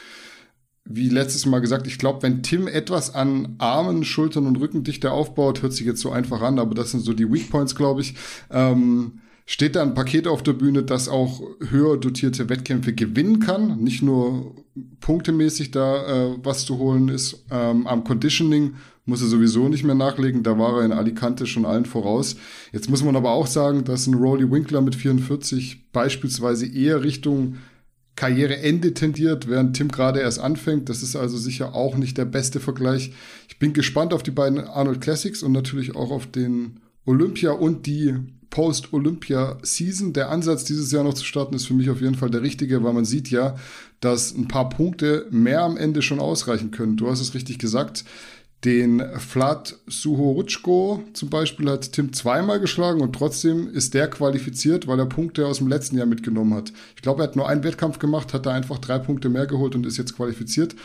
Wie letztes Mal gesagt, ich glaube, wenn Tim etwas an Armen, Schultern und Rückendichte aufbaut, hört sich jetzt so einfach an, aber das sind so die Weak Points, glaube ich. Ähm, steht da ein Paket auf der Bühne, das auch höher dotierte Wettkämpfe gewinnen kann. Nicht nur punktemäßig da äh, was zu holen ist. Ähm, am Conditioning muss er sowieso nicht mehr nachlegen. Da war er in Alicante schon allen voraus. Jetzt muss man aber auch sagen, dass ein Rolly Winkler mit 44 beispielsweise eher Richtung Karriereende tendiert, während Tim gerade erst anfängt. Das ist also sicher auch nicht der beste Vergleich. Ich bin gespannt auf die beiden Arnold Classics und natürlich auch auf den Olympia und die Post-Olympia-Season. Der Ansatz, dieses Jahr noch zu starten, ist für mich auf jeden Fall der richtige, weil man sieht ja, dass ein paar Punkte mehr am Ende schon ausreichen können. Du hast es richtig gesagt. Den Flat Suhorutschko zum Beispiel hat Tim zweimal geschlagen und trotzdem ist der qualifiziert, weil er Punkte aus dem letzten Jahr mitgenommen hat. Ich glaube, er hat nur einen Wettkampf gemacht, hat da einfach drei Punkte mehr geholt und ist jetzt qualifiziert.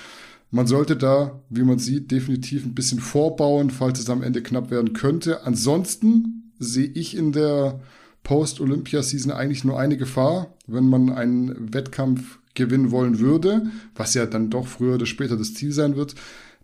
Man sollte da, wie man sieht, definitiv ein bisschen vorbauen, falls es am Ende knapp werden könnte. Ansonsten sehe ich in der Post-Olympia-Season eigentlich nur eine Gefahr, wenn man einen Wettkampf gewinnen wollen würde, was ja dann doch früher oder später das Ziel sein wird.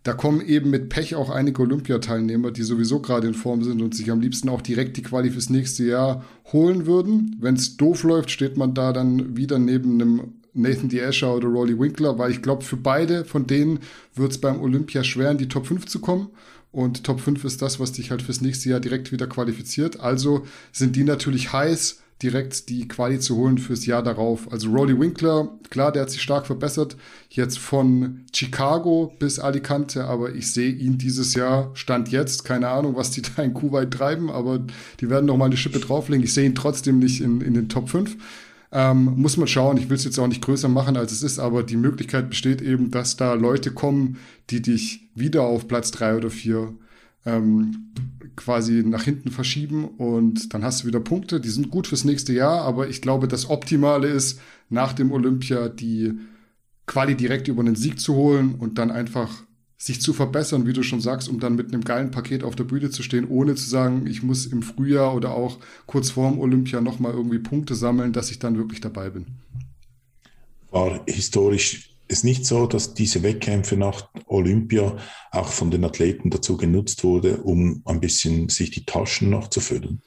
Da kommen eben mit Pech auch einige Olympiateilnehmer, die sowieso gerade in Form sind und sich am liebsten auch direkt die Quali fürs nächste Jahr holen würden. Wenn es doof läuft, steht man da dann wieder neben einem Nathan D. Escher oder Rolly Winkler, weil ich glaube, für beide von denen wird es beim Olympia schwer, in die Top 5 zu kommen. Und Top 5 ist das, was dich halt fürs nächste Jahr direkt wieder qualifiziert. Also sind die natürlich heiß, direkt die Quali zu holen fürs Jahr darauf. Also Rolly Winkler, klar, der hat sich stark verbessert. Jetzt von Chicago bis Alicante, aber ich sehe ihn dieses Jahr, Stand jetzt, keine Ahnung, was die da in Kuwait treiben, aber die werden noch mal eine Schippe drauflegen. Ich sehe ihn trotzdem nicht in, in den Top 5. Ähm, muss man schauen. Ich will es jetzt auch nicht größer machen, als es ist, aber die Möglichkeit besteht eben, dass da Leute kommen, die dich wieder auf Platz drei oder vier ähm, quasi nach hinten verschieben und dann hast du wieder Punkte. Die sind gut fürs nächste Jahr, aber ich glaube, das Optimale ist, nach dem Olympia die Quali direkt über einen Sieg zu holen und dann einfach sich zu verbessern, wie du schon sagst, um dann mit einem geilen Paket auf der Bühne zu stehen, ohne zu sagen, ich muss im Frühjahr oder auch kurz vorm Olympia nochmal irgendwie Punkte sammeln, dass ich dann wirklich dabei bin. War historisch es nicht so, dass diese Wettkämpfe nach Olympia auch von den Athleten dazu genutzt wurde, um ein bisschen sich die Taschen noch zu füllen?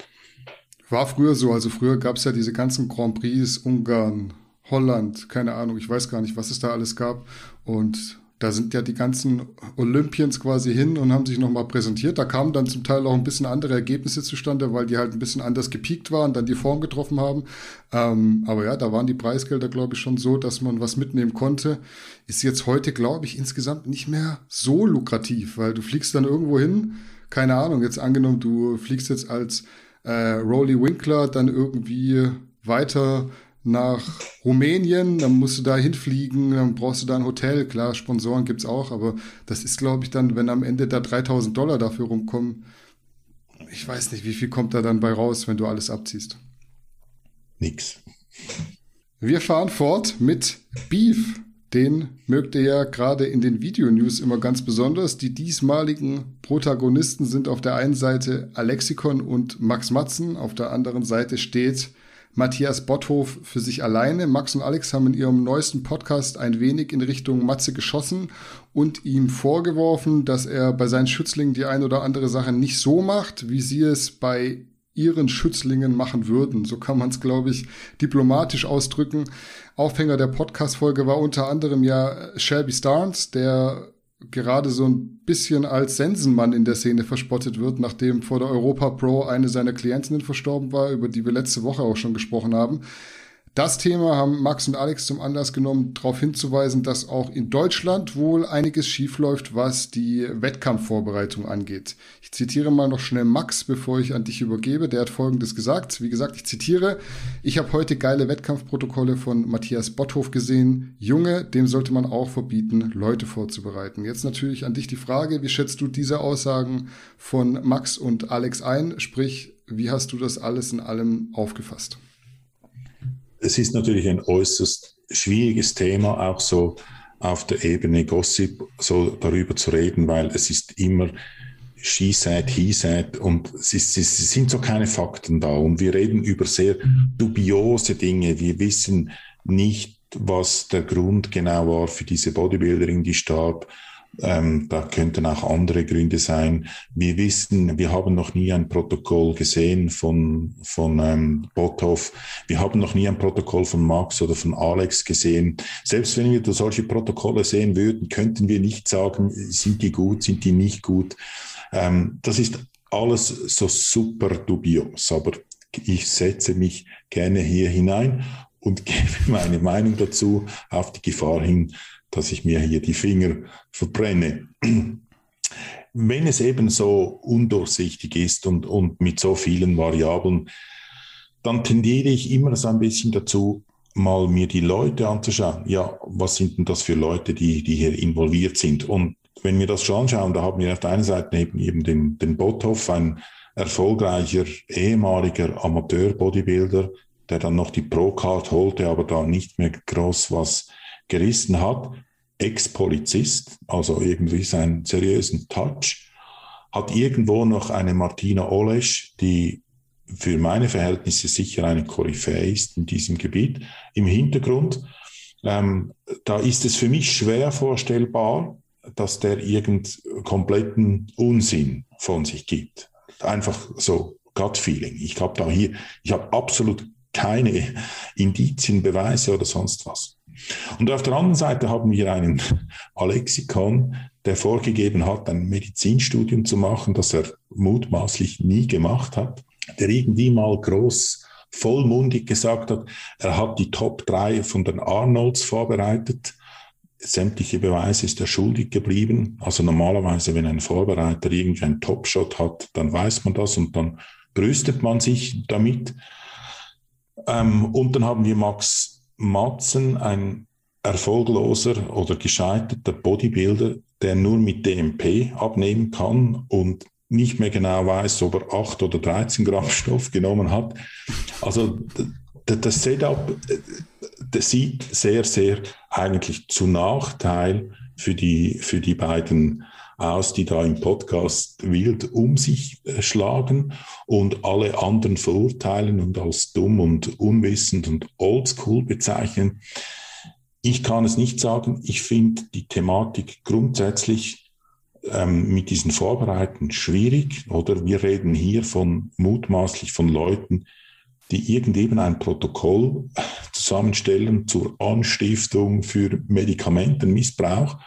War früher so. Also früher gab es ja diese ganzen Grand Prix, Ungarn, Holland, keine Ahnung, ich weiß gar nicht, was es da alles gab. Und da sind ja die ganzen Olympians quasi hin und haben sich nochmal präsentiert. Da kamen dann zum Teil auch ein bisschen andere Ergebnisse zustande, weil die halt ein bisschen anders gepiekt waren, dann die Form getroffen haben. Ähm, aber ja, da waren die Preisgelder, glaube ich, schon so, dass man was mitnehmen konnte. Ist jetzt heute, glaube ich, insgesamt nicht mehr so lukrativ, weil du fliegst dann irgendwo hin, keine Ahnung, jetzt angenommen, du fliegst jetzt als äh, Rolly Winkler dann irgendwie weiter nach Rumänien, dann musst du da hinfliegen, dann brauchst du da ein Hotel. Klar, Sponsoren gibt's auch, aber das ist, glaube ich, dann, wenn am Ende da 3000 Dollar dafür rumkommen, ich weiß nicht, wie viel kommt da dann bei raus, wenn du alles abziehst. Nix. Wir fahren fort mit Beef. Den mögt ihr ja gerade in den Videonews immer ganz besonders. Die diesmaligen Protagonisten sind auf der einen Seite Alexikon und Max Matzen, auf der anderen Seite steht Matthias Botthof für sich alleine. Max und Alex haben in ihrem neuesten Podcast ein wenig in Richtung Matze geschossen und ihm vorgeworfen, dass er bei seinen Schützlingen die ein oder andere Sache nicht so macht, wie sie es bei ihren Schützlingen machen würden. So kann man es, glaube ich, diplomatisch ausdrücken. Aufhänger der Podcast-Folge war unter anderem ja Shelby Starnes, der gerade so ein bisschen als Sensenmann in der Szene verspottet wird, nachdem vor der Europa Pro eine seiner Klientinnen verstorben war, über die wir letzte Woche auch schon gesprochen haben. Das Thema haben Max und Alex zum Anlass genommen, darauf hinzuweisen, dass auch in Deutschland wohl einiges schiefläuft, was die Wettkampfvorbereitung angeht. Ich zitiere mal noch schnell Max, bevor ich an dich übergebe. Der hat Folgendes gesagt. Wie gesagt, ich zitiere. Ich habe heute geile Wettkampfprotokolle von Matthias Botthof gesehen. Junge, dem sollte man auch verbieten, Leute vorzubereiten. Jetzt natürlich an dich die Frage, wie schätzt du diese Aussagen von Max und Alex ein? Sprich, wie hast du das alles in allem aufgefasst? Es ist natürlich ein äußerst schwieriges Thema, auch so auf der Ebene Gossip so darüber zu reden, weil es ist immer she said, he said und es, ist, es sind so keine Fakten da und wir reden über sehr dubiose Dinge. Wir wissen nicht, was der Grund genau war für diese Bodybuilderin, die starb. Ähm, da könnten auch andere Gründe sein. Wir wissen, wir haben noch nie ein Protokoll gesehen von, von ähm, Bothoff. Wir haben noch nie ein Protokoll von Max oder von Alex gesehen. Selbst wenn wir solche Protokolle sehen würden, könnten wir nicht sagen, sind die gut, sind die nicht gut. Ähm, das ist alles so super dubios. Aber ich setze mich gerne hier hinein und gebe meine Meinung dazu auf die Gefahr hin, dass ich mir hier die Finger verbrenne. Wenn es eben so undurchsichtig ist und, und mit so vielen Variablen, dann tendiere ich immer so ein bisschen dazu, mal mir die Leute anzuschauen. Ja, was sind denn das für Leute, die, die hier involviert sind? Und wenn wir das schon anschauen, da haben wir auf der einen Seite eben, eben den, den Bothoff, ein erfolgreicher ehemaliger Amateur-Bodybuilder, der dann noch die Pro-Card holte, aber da nicht mehr groß was gerissen hat. Ex-Polizist, also irgendwie seinen seriösen Touch, hat irgendwo noch eine Martina Olesch, die für meine Verhältnisse sicher eine Koryphäe ist in diesem Gebiet, im Hintergrund. Ähm, da ist es für mich schwer vorstellbar, dass der irgend kompletten Unsinn von sich gibt. Einfach so Gut-Feeling. Ich habe da hier, ich habe absolut keine Indizien, Beweise oder sonst was. Und auf der anderen Seite haben wir einen Alexikon, der vorgegeben hat, ein Medizinstudium zu machen, das er mutmaßlich nie gemacht hat, der irgendwie mal groß vollmundig gesagt hat, er hat die Top 3 von den Arnolds vorbereitet. Sämtliche Beweise ist er schuldig geblieben. Also normalerweise, wenn ein Vorbereiter irgendwie einen Topshot hat, dann weiß man das und dann brüstet man sich damit. Ähm, und dann haben wir Max Matzen ein erfolgloser oder gescheiterter Bodybuilder, der nur mit DMP abnehmen kann und nicht mehr genau weiß, ob er 8 oder 13 Gramm Stoff genommen hat. Also das Setup das sieht sehr, sehr eigentlich zu Nachteil für die, für die beiden aus, die da im Podcast wild um sich äh, schlagen und alle anderen verurteilen und als dumm und unwissend und oldschool bezeichnen. Ich kann es nicht sagen. Ich finde die Thematik grundsätzlich ähm, mit diesen Vorbereiten schwierig. Oder wir reden hier von mutmaßlich von Leuten, die irgendein ein Protokoll zusammenstellen zur Anstiftung für Medikamentenmissbrauch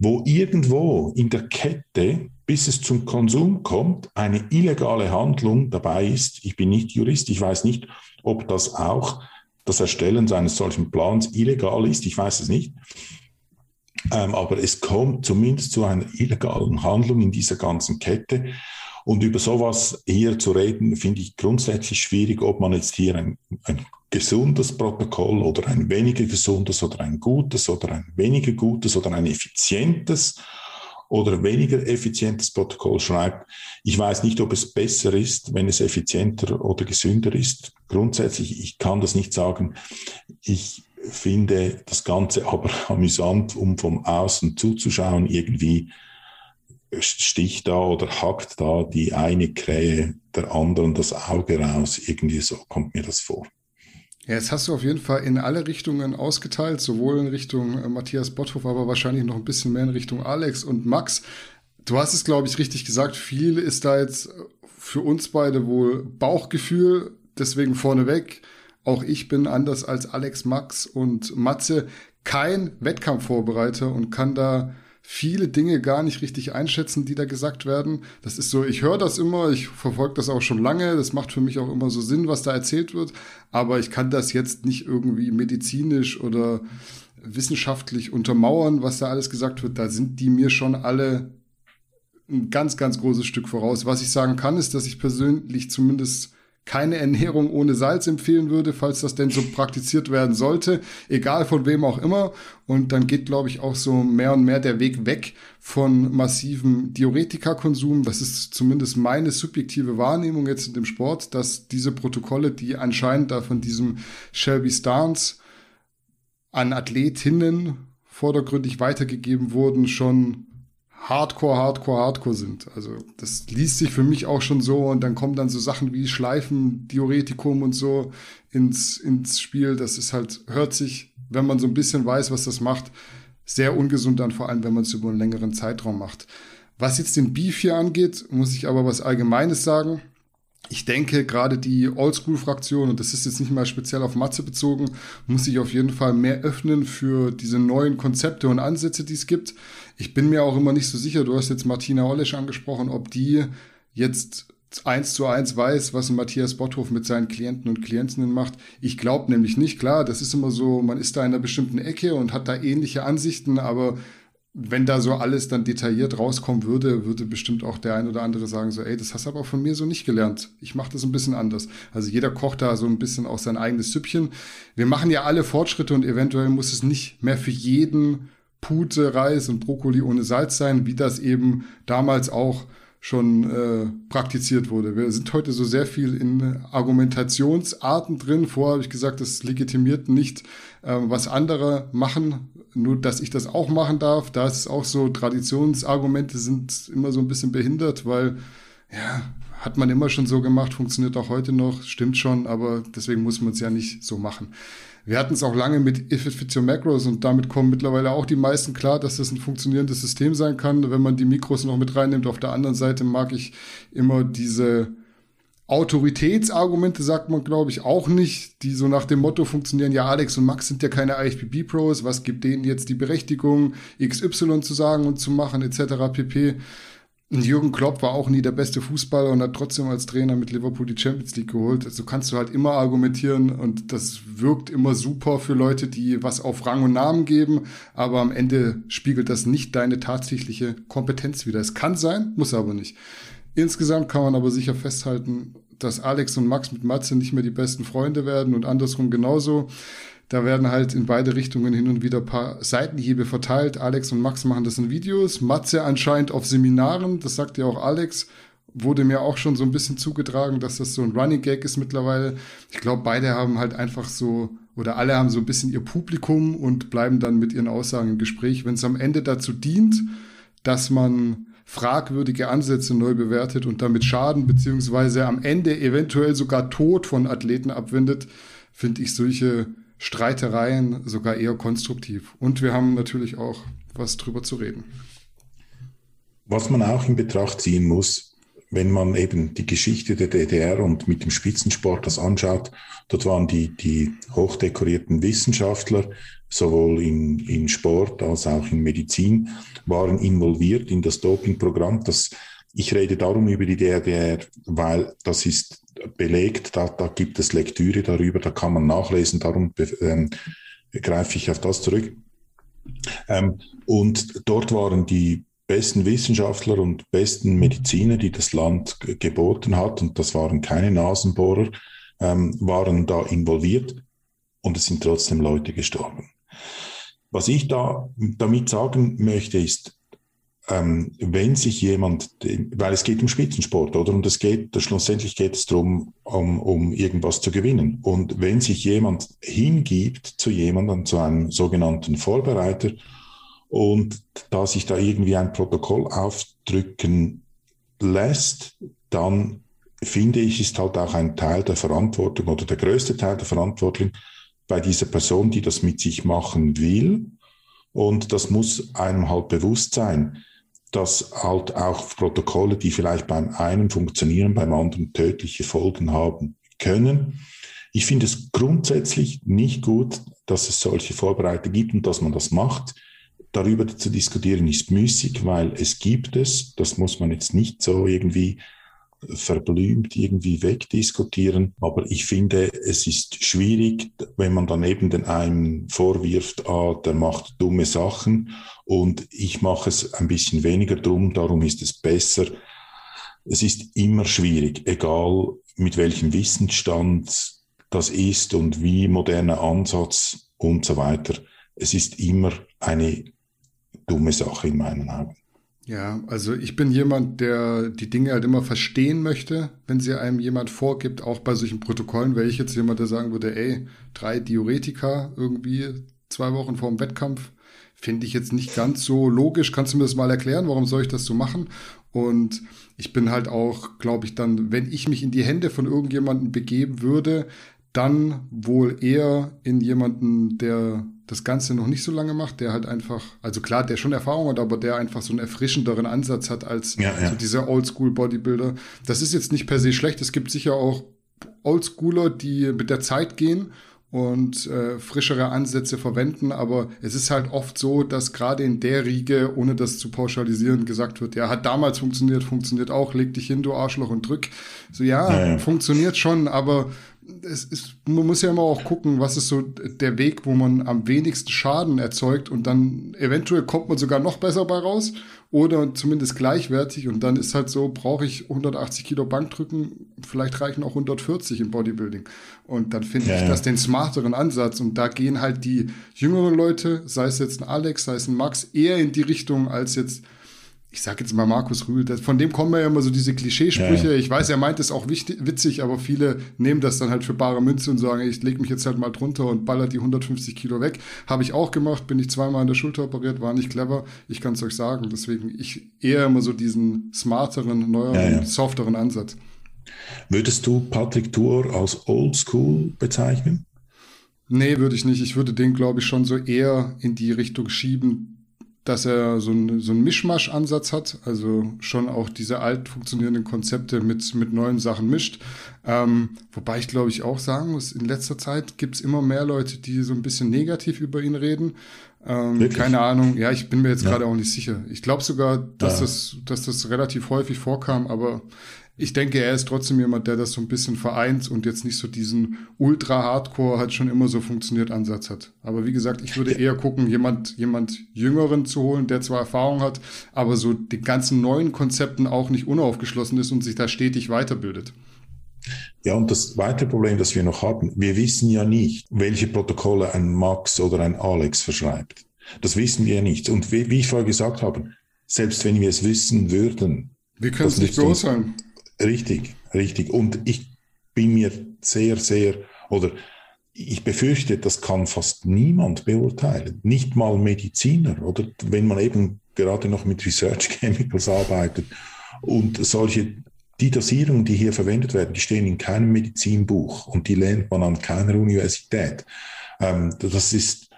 wo irgendwo in der Kette, bis es zum Konsum kommt, eine illegale Handlung dabei ist. Ich bin nicht Jurist, ich weiß nicht, ob das auch das Erstellen eines solchen Plans illegal ist, ich weiß es nicht. Ähm, aber es kommt zumindest zu einer illegalen Handlung in dieser ganzen Kette. Und über sowas hier zu reden, finde ich grundsätzlich schwierig, ob man jetzt hier ein, ein gesundes Protokoll oder ein weniger gesundes oder ein gutes oder ein weniger gutes oder ein effizientes oder weniger effizientes Protokoll schreibt. Ich weiß nicht, ob es besser ist, wenn es effizienter oder gesünder ist. Grundsätzlich, ich kann das nicht sagen. Ich finde das Ganze aber amüsant, um vom Außen zuzuschauen, irgendwie sticht da oder hackt da die eine Krähe der anderen das Auge raus. Irgendwie so kommt mir das vor. Ja, jetzt hast du auf jeden Fall in alle Richtungen ausgeteilt, sowohl in Richtung äh, Matthias Botthoff, aber wahrscheinlich noch ein bisschen mehr in Richtung Alex und Max. Du hast es, glaube ich, richtig gesagt. Viel ist da jetzt für uns beide wohl Bauchgefühl, deswegen vorneweg. Auch ich bin anders als Alex, Max und Matze kein Wettkampfvorbereiter und kann da viele Dinge gar nicht richtig einschätzen, die da gesagt werden. Das ist so, ich höre das immer, ich verfolge das auch schon lange, das macht für mich auch immer so Sinn, was da erzählt wird, aber ich kann das jetzt nicht irgendwie medizinisch oder wissenschaftlich untermauern, was da alles gesagt wird. Da sind die mir schon alle ein ganz, ganz großes Stück voraus. Was ich sagen kann, ist, dass ich persönlich zumindest keine Ernährung ohne Salz empfehlen würde, falls das denn so praktiziert werden sollte, egal von wem auch immer. Und dann geht, glaube ich, auch so mehr und mehr der Weg weg von massivem Diuretikakonsum. Das ist zumindest meine subjektive Wahrnehmung jetzt in dem Sport, dass diese Protokolle, die anscheinend da von diesem Shelby Starnes an Athletinnen vordergründig weitergegeben wurden, schon Hardcore, Hardcore, Hardcore sind. Also das liest sich für mich auch schon so und dann kommen dann so Sachen wie Schleifen, Diuretikum und so ins, ins Spiel. Das ist halt, hört sich, wenn man so ein bisschen weiß, was das macht, sehr ungesund an, vor allem wenn man es über einen längeren Zeitraum macht. Was jetzt den Beef hier angeht, muss ich aber was Allgemeines sagen ich denke, gerade die Oldschool-Fraktion, und das ist jetzt nicht mal speziell auf Matze bezogen, muss sich auf jeden Fall mehr öffnen für diese neuen Konzepte und Ansätze, die es gibt. Ich bin mir auch immer nicht so sicher, du hast jetzt Martina Olesch angesprochen, ob die jetzt eins zu eins weiß, was Matthias Botthof mit seinen Klienten und Klientinnen macht. Ich glaube nämlich nicht. Klar, das ist immer so, man ist da in einer bestimmten Ecke und hat da ähnliche Ansichten, aber wenn da so alles dann detailliert rauskommen würde, würde bestimmt auch der ein oder andere sagen so, ey, das hast du aber von mir so nicht gelernt. Ich mache das ein bisschen anders. Also jeder kocht da so ein bisschen auch sein eigenes Süppchen. Wir machen ja alle Fortschritte und eventuell muss es nicht mehr für jeden Pute, Reis und Brokkoli ohne Salz sein, wie das eben damals auch schon äh, praktiziert wurde. Wir sind heute so sehr viel in Argumentationsarten drin. Vorher habe ich gesagt, das legitimiert nicht, äh, was andere machen, nur dass ich das auch machen darf. Da ist auch so, Traditionsargumente sind immer so ein bisschen behindert, weil ja, hat man immer schon so gemacht, funktioniert auch heute noch, stimmt schon, aber deswegen muss man es ja nicht so machen. Wir hatten es auch lange mit If It Fits Your Macros und damit kommen mittlerweile auch die meisten klar, dass das ein funktionierendes System sein kann, wenn man die Mikros noch mit reinnimmt. Auf der anderen Seite mag ich immer diese Autoritätsargumente, sagt man, glaube ich, auch nicht, die so nach dem Motto funktionieren, ja, Alex und Max sind ja keine IFBB-Pros, was gibt denen jetzt die Berechtigung, XY zu sagen und zu machen, etc. pp. Jürgen Klopp war auch nie der beste Fußballer und hat trotzdem als Trainer mit Liverpool die Champions League geholt. Also kannst du halt immer argumentieren und das wirkt immer super für Leute, die was auf Rang und Namen geben, aber am Ende spiegelt das nicht deine tatsächliche Kompetenz wider. Es kann sein, muss aber nicht. Insgesamt kann man aber sicher festhalten, dass Alex und Max mit Matze nicht mehr die besten Freunde werden und andersrum genauso. Da werden halt in beide Richtungen hin und wieder paar Seitenhiebe verteilt. Alex und Max machen das in Videos. Matze anscheinend auf Seminaren. Das sagt ja auch Alex. Wurde mir auch schon so ein bisschen zugetragen, dass das so ein Running Gag ist mittlerweile. Ich glaube, beide haben halt einfach so, oder alle haben so ein bisschen ihr Publikum und bleiben dann mit ihren Aussagen im Gespräch. Wenn es am Ende dazu dient, dass man fragwürdige Ansätze neu bewertet und damit Schaden beziehungsweise am Ende eventuell sogar Tod von Athleten abwendet, finde ich solche Streitereien sogar eher konstruktiv. Und wir haben natürlich auch was drüber zu reden. Was man auch in Betracht ziehen muss, wenn man eben die Geschichte der DDR und mit dem Spitzensport das anschaut, dort waren die, die hochdekorierten Wissenschaftler, sowohl in, in Sport als auch in Medizin, waren involviert in das Dopingprogramm. Das, ich rede darum über die DDR, weil das ist belegt, da, da gibt es Lektüre darüber, da kann man nachlesen, darum ähm, greife ich auf das zurück. Ähm, und dort waren die besten Wissenschaftler und besten Mediziner, die das Land geboten hat, und das waren keine Nasenbohrer, ähm, waren da involviert und es sind trotzdem Leute gestorben. Was ich da damit sagen möchte, ist, ähm, wenn sich jemand, weil es geht um Spitzensport, oder? Und es geht, schlussendlich geht es darum, um, um irgendwas zu gewinnen. Und wenn sich jemand hingibt zu jemandem, zu einem sogenannten Vorbereiter, und da sich da irgendwie ein Protokoll aufdrücken lässt, dann finde ich, ist halt auch ein Teil der Verantwortung oder der größte Teil der Verantwortung bei dieser Person, die das mit sich machen will. Und das muss einem halt bewusst sein, dass halt auch Protokolle, die vielleicht beim einen funktionieren, beim anderen tödliche Folgen haben können. Ich finde es grundsätzlich nicht gut, dass es solche Vorbereitungen gibt und dass man das macht. Darüber zu diskutieren ist müßig, weil es gibt es. Das muss man jetzt nicht so irgendwie verblümt irgendwie wegdiskutieren. Aber ich finde, es ist schwierig, wenn man dann eben den einen vorwirft, ah, der macht dumme Sachen und ich mache es ein bisschen weniger drum, darum ist es besser. Es ist immer schwierig, egal mit welchem Wissensstand das ist und wie moderner Ansatz und so weiter. Es ist immer eine dumme Sache in meinen Augen. Ja, also ich bin jemand, der die Dinge halt immer verstehen möchte, wenn sie einem jemand vorgibt, auch bei solchen Protokollen, wäre ich jetzt jemand, der sagen würde, ey, drei Diuretika irgendwie zwei Wochen vor dem Wettkampf, finde ich jetzt nicht ganz so logisch. Kannst du mir das mal erklären? Warum soll ich das so machen? Und ich bin halt auch, glaube ich, dann, wenn ich mich in die Hände von irgendjemandem begeben würde, dann wohl eher in jemanden, der das Ganze noch nicht so lange macht, der halt einfach, also klar, der schon Erfahrung hat, aber der einfach so einen erfrischenderen Ansatz hat als ja, ja. so dieser Oldschool-Bodybuilder. Das ist jetzt nicht per se schlecht. Es gibt sicher auch Oldschooler, die mit der Zeit gehen und äh, frischere Ansätze verwenden, aber es ist halt oft so, dass gerade in der Riege, ohne das zu pauschalisieren, gesagt wird, ja, hat damals funktioniert, funktioniert auch, leg dich hin, du Arschloch und drück. So ja, ja, ja. funktioniert schon, aber es ist, man muss ja immer auch gucken, was ist so der Weg, wo man am wenigsten Schaden erzeugt und dann eventuell kommt man sogar noch besser bei raus oder zumindest gleichwertig und dann ist halt so, brauche ich 180 Kilo Bankdrücken, vielleicht reichen auch 140 im Bodybuilding. Und dann finde ja, ich das den smarteren Ansatz und da gehen halt die jüngeren Leute, sei es jetzt ein Alex, sei es ein Max, eher in die Richtung als jetzt ich sag jetzt mal Markus Rühl, von dem kommen ja immer so diese Klischeesprüche. Ja, ja. Ich weiß, er meint es auch wichtig, witzig, aber viele nehmen das dann halt für bare Münze und sagen, ich lege mich jetzt halt mal drunter und baller die 150 Kilo weg. Habe ich auch gemacht, bin ich zweimal an der Schulter operiert, war nicht clever. Ich kann es euch sagen. Deswegen ich eher immer so diesen smarteren, neueren, ja, softeren Ansatz. Würdest du Patrick Tour als Oldschool bezeichnen? Nee, würde ich nicht. Ich würde den, glaube ich, schon so eher in die Richtung schieben, dass er so, ein, so einen Mischmasch-Ansatz hat, also schon auch diese alt funktionierenden Konzepte mit, mit neuen Sachen mischt. Ähm, wobei ich glaube ich auch sagen muss, in letzter Zeit gibt es immer mehr Leute, die so ein bisschen negativ über ihn reden. Ähm, keine Ahnung, ja, ich bin mir jetzt ja. gerade auch nicht sicher. Ich glaube sogar, dass, ja. das, dass das relativ häufig vorkam, aber ich denke, er ist trotzdem jemand, der das so ein bisschen vereint und jetzt nicht so diesen Ultra-Hardcore hat schon immer so funktioniert Ansatz hat. Aber wie gesagt, ich würde eher gucken, jemand, jemand Jüngeren zu holen, der zwar Erfahrung hat, aber so den ganzen neuen Konzepten auch nicht unaufgeschlossen ist und sich da stetig weiterbildet. Ja, und das weitere Problem, das wir noch haben, wir wissen ja nicht, welche Protokolle ein Max oder ein Alex verschreibt. Das wissen wir ja nicht. Und wie, wie ich vorher gesagt habe, selbst wenn wir es wissen würden, wir können es nicht beurteilen. Richtig, richtig. Und ich bin mir sehr, sehr, oder ich befürchte, das kann fast niemand beurteilen. Nicht mal Mediziner, oder wenn man eben gerade noch mit Research Chemicals arbeitet. Und solche, die Dosierungen, die hier verwendet werden, die stehen in keinem Medizinbuch und die lernt man an keiner Universität. Ähm, das ist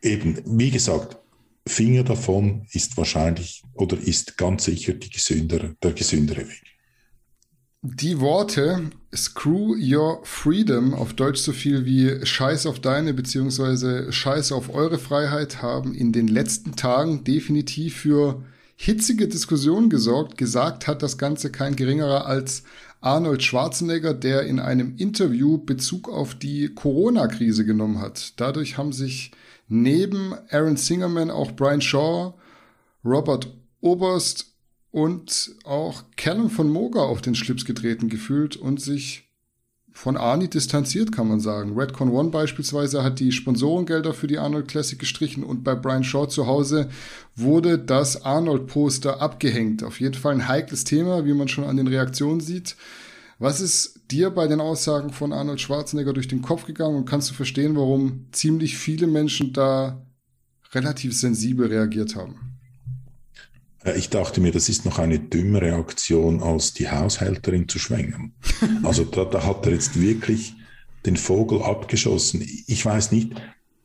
eben, wie gesagt, Finger davon ist wahrscheinlich oder ist ganz sicher die gesündere, der gesündere Weg. Die Worte Screw Your Freedom, auf Deutsch so viel wie Scheiß auf deine beziehungsweise Scheiß auf eure Freiheit, haben in den letzten Tagen definitiv für hitzige Diskussionen gesorgt. Gesagt hat das Ganze kein geringerer als Arnold Schwarzenegger, der in einem Interview Bezug auf die Corona-Krise genommen hat. Dadurch haben sich neben Aaron Singerman auch Brian Shaw, Robert Oberst und auch Callum von Moga auf den Schlips getreten gefühlt und sich von Arnie distanziert, kann man sagen. Redcon One beispielsweise hat die Sponsorengelder für die Arnold Classic gestrichen und bei Brian Shaw zu Hause wurde das Arnold-Poster abgehängt. Auf jeden Fall ein heikles Thema, wie man schon an den Reaktionen sieht. Was ist dir bei den Aussagen von Arnold Schwarzenegger durch den Kopf gegangen und kannst du verstehen, warum ziemlich viele Menschen da relativ sensibel reagiert haben? Äh, ich dachte mir, das ist noch eine dümmere Aktion, als die Haushälterin zu schwängern. Also da, da hat er jetzt wirklich den Vogel abgeschossen. Ich weiß nicht,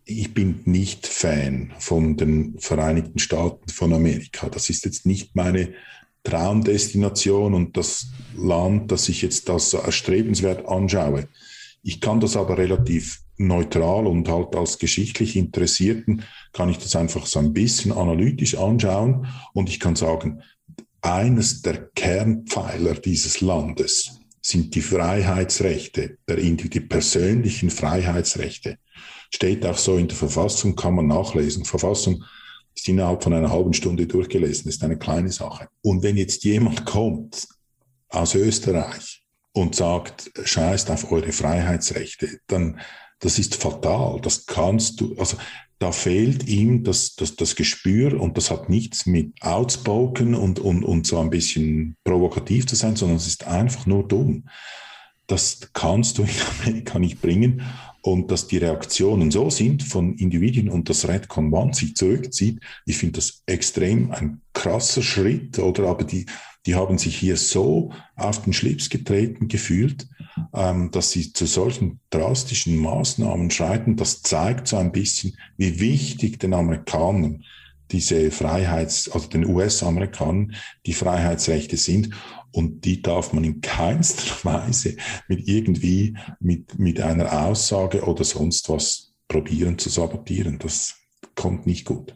ich bin nicht Fan von den Vereinigten Staaten von Amerika. Das ist jetzt nicht meine Traumdestination und das Land, das ich jetzt als so erstrebenswert anschaue. Ich kann das aber relativ neutral und halt als geschichtlich Interessierten kann ich das einfach so ein bisschen analytisch anschauen und ich kann sagen, eines der Kernpfeiler dieses Landes sind die Freiheitsrechte, der, die persönlichen Freiheitsrechte. Steht auch so in der Verfassung, kann man nachlesen. Verfassung ist innerhalb von einer halben Stunde durchgelesen, ist eine kleine Sache. Und wenn jetzt jemand kommt aus Österreich und sagt, scheißt auf eure Freiheitsrechte, dann das ist fatal. Das kannst du, also da fehlt ihm das, das, das Gespür und das hat nichts mit outspoken und, und, und so ein bisschen provokativ zu sein, sondern es ist einfach nur dumm. Das kannst du in Amerika nicht bringen und dass die Reaktionen so sind von Individuen und das Red One sich zurückzieht, ich finde das extrem ein krasser Schritt oder aber die, die haben sich hier so auf den Schlips getreten gefühlt, ähm, dass sie zu solchen drastischen Maßnahmen schreiten. Das zeigt so ein bisschen, wie wichtig den Amerikanern diese Freiheits-, also den US-Amerikanern die Freiheitsrechte sind. Und die darf man in keinster Weise mit irgendwie, mit, mit einer Aussage oder sonst was probieren zu sabotieren. Das kommt nicht gut.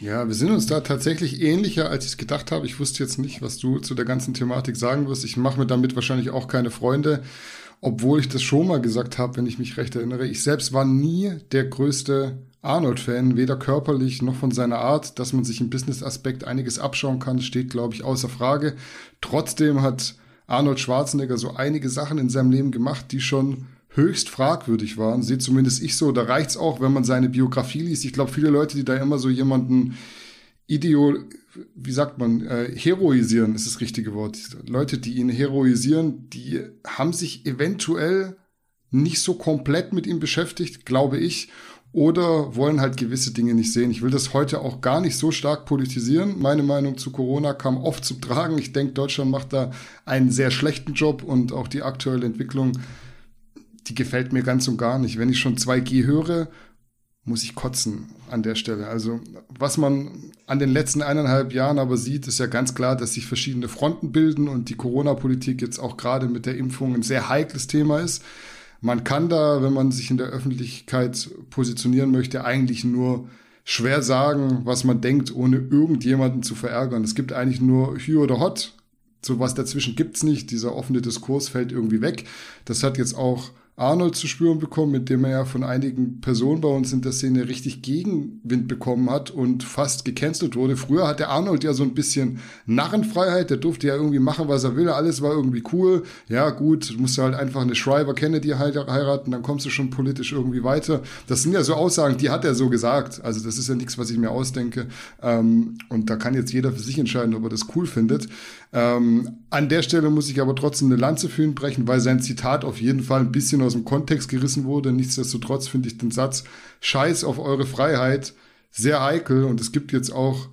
Ja, wir sind uns da tatsächlich ähnlicher, als ich es gedacht habe. Ich wusste jetzt nicht, was du zu der ganzen Thematik sagen wirst. Ich mache mir damit wahrscheinlich auch keine Freunde, obwohl ich das schon mal gesagt habe, wenn ich mich recht erinnere. Ich selbst war nie der größte Arnold-Fan, weder körperlich noch von seiner Art. Dass man sich im Business-Aspekt einiges abschauen kann, steht, glaube ich, außer Frage. Trotzdem hat Arnold Schwarzenegger so einige Sachen in seinem Leben gemacht, die schon höchst fragwürdig waren. Seht zumindest ich so. Da reicht's auch, wenn man seine Biografie liest. Ich glaube, viele Leute, die da immer so jemanden Ideo, wie sagt man, äh, heroisieren ist das richtige Wort. Leute, die ihn heroisieren, die haben sich eventuell nicht so komplett mit ihm beschäftigt, glaube ich, oder wollen halt gewisse Dinge nicht sehen. Ich will das heute auch gar nicht so stark politisieren. Meine Meinung zu Corona kam oft zum Tragen. Ich denke, Deutschland macht da einen sehr schlechten Job und auch die aktuelle Entwicklung die gefällt mir ganz und gar nicht. Wenn ich schon 2G höre, muss ich kotzen an der Stelle. Also was man an den letzten eineinhalb Jahren aber sieht, ist ja ganz klar, dass sich verschiedene Fronten bilden und die Corona-Politik jetzt auch gerade mit der Impfung ein sehr heikles Thema ist. Man kann da, wenn man sich in der Öffentlichkeit positionieren möchte, eigentlich nur schwer sagen, was man denkt, ohne irgendjemanden zu verärgern. Es gibt eigentlich nur Hü oder Hot. So was dazwischen gibt's nicht. Dieser offene Diskurs fällt irgendwie weg. Das hat jetzt auch Arnold zu spüren bekommen, mit dem er ja von einigen Personen bei uns in der Szene richtig Gegenwind bekommen hat und fast gecancelt wurde. Früher hatte Arnold ja so ein bisschen Narrenfreiheit, der durfte ja irgendwie machen, was er will, alles war irgendwie cool. Ja, gut, du musst halt einfach eine Schreiber Kennedy heiraten, dann kommst du schon politisch irgendwie weiter. Das sind ja so Aussagen, die hat er so gesagt. Also das ist ja nichts, was ich mir ausdenke. Ähm, und da kann jetzt jeder für sich entscheiden, ob er das cool findet. Ähm, an der Stelle muss ich aber trotzdem eine Lanze für ihn brechen, weil sein Zitat auf jeden Fall ein bisschen aus dem Kontext gerissen wurde. Nichtsdestotrotz finde ich den Satz Scheiß auf eure Freiheit sehr heikel und es gibt jetzt auch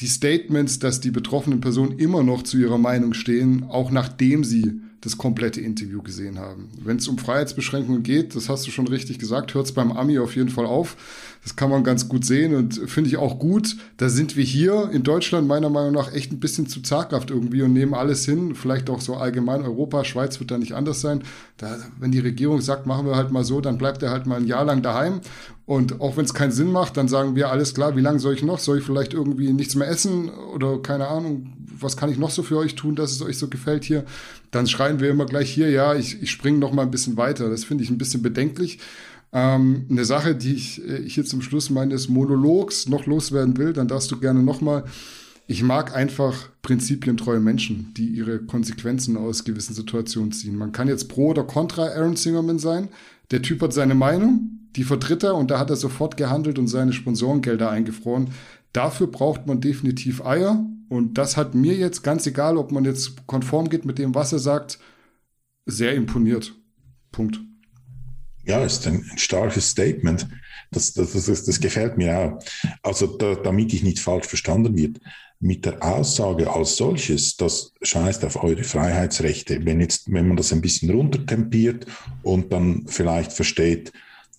die Statements, dass die betroffenen Personen immer noch zu ihrer Meinung stehen, auch nachdem sie das komplette Interview gesehen haben. Wenn es um Freiheitsbeschränkungen geht, das hast du schon richtig gesagt, hört es beim Ami auf jeden Fall auf. Das kann man ganz gut sehen und finde ich auch gut. Da sind wir hier in Deutschland meiner Meinung nach echt ein bisschen zu zaghaft irgendwie und nehmen alles hin. Vielleicht auch so allgemein Europa, Schweiz wird da nicht anders sein. Da, wenn die Regierung sagt, machen wir halt mal so, dann bleibt er halt mal ein Jahr lang daheim. Und auch wenn es keinen Sinn macht, dann sagen wir, alles klar, wie lange soll ich noch? Soll ich vielleicht irgendwie nichts mehr essen oder keine Ahnung, was kann ich noch so für euch tun, dass es euch so gefällt hier? Dann schreien wir immer gleich hier, ja, ich, ich springe noch mal ein bisschen weiter. Das finde ich ein bisschen bedenklich. Ähm, eine Sache, die ich äh, hier zum Schluss meines Monologs noch loswerden will, dann darfst du gerne noch mal. Ich mag einfach prinzipientreue Menschen, die ihre Konsequenzen aus gewissen Situationen ziehen. Man kann jetzt pro oder contra Aaron Singerman sein. Der Typ hat seine Meinung, die vertritt er und da hat er sofort gehandelt und seine Sponsorengelder eingefroren. Dafür braucht man definitiv Eier und das hat mir jetzt, ganz egal, ob man jetzt konform geht mit dem, was er sagt, sehr imponiert. Punkt. Ja, ist ein, ein starkes Statement. Das, das, das, das, gefällt mir auch. Also da, damit ich nicht falsch verstanden wird. mit der Aussage als solches, das scheißt auf eure Freiheitsrechte. Wenn jetzt, wenn man das ein bisschen runtertempiert und dann vielleicht versteht,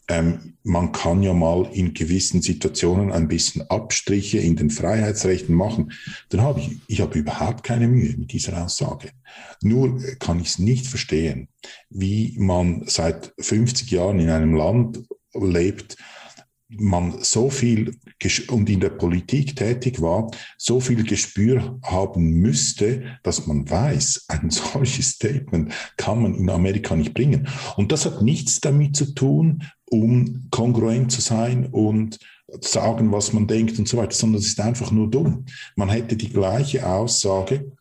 ähm, man kann ja mal in gewissen Situationen ein bisschen Abstriche in den Freiheitsrechten machen, dann habe ich, ich habe überhaupt keine Mühe mit dieser Aussage. Nur kann ich es nicht verstehen, wie man seit 50 Jahren in einem Land lebt, man so viel und in der Politik tätig war, so viel Gespür haben müsste, dass man weiß, ein solches Statement kann man in Amerika nicht bringen. Und das hat nichts damit zu tun, um kongruent zu sein und sagen, was man denkt und so weiter, sondern es ist einfach nur dumm. Man hätte die gleiche Aussage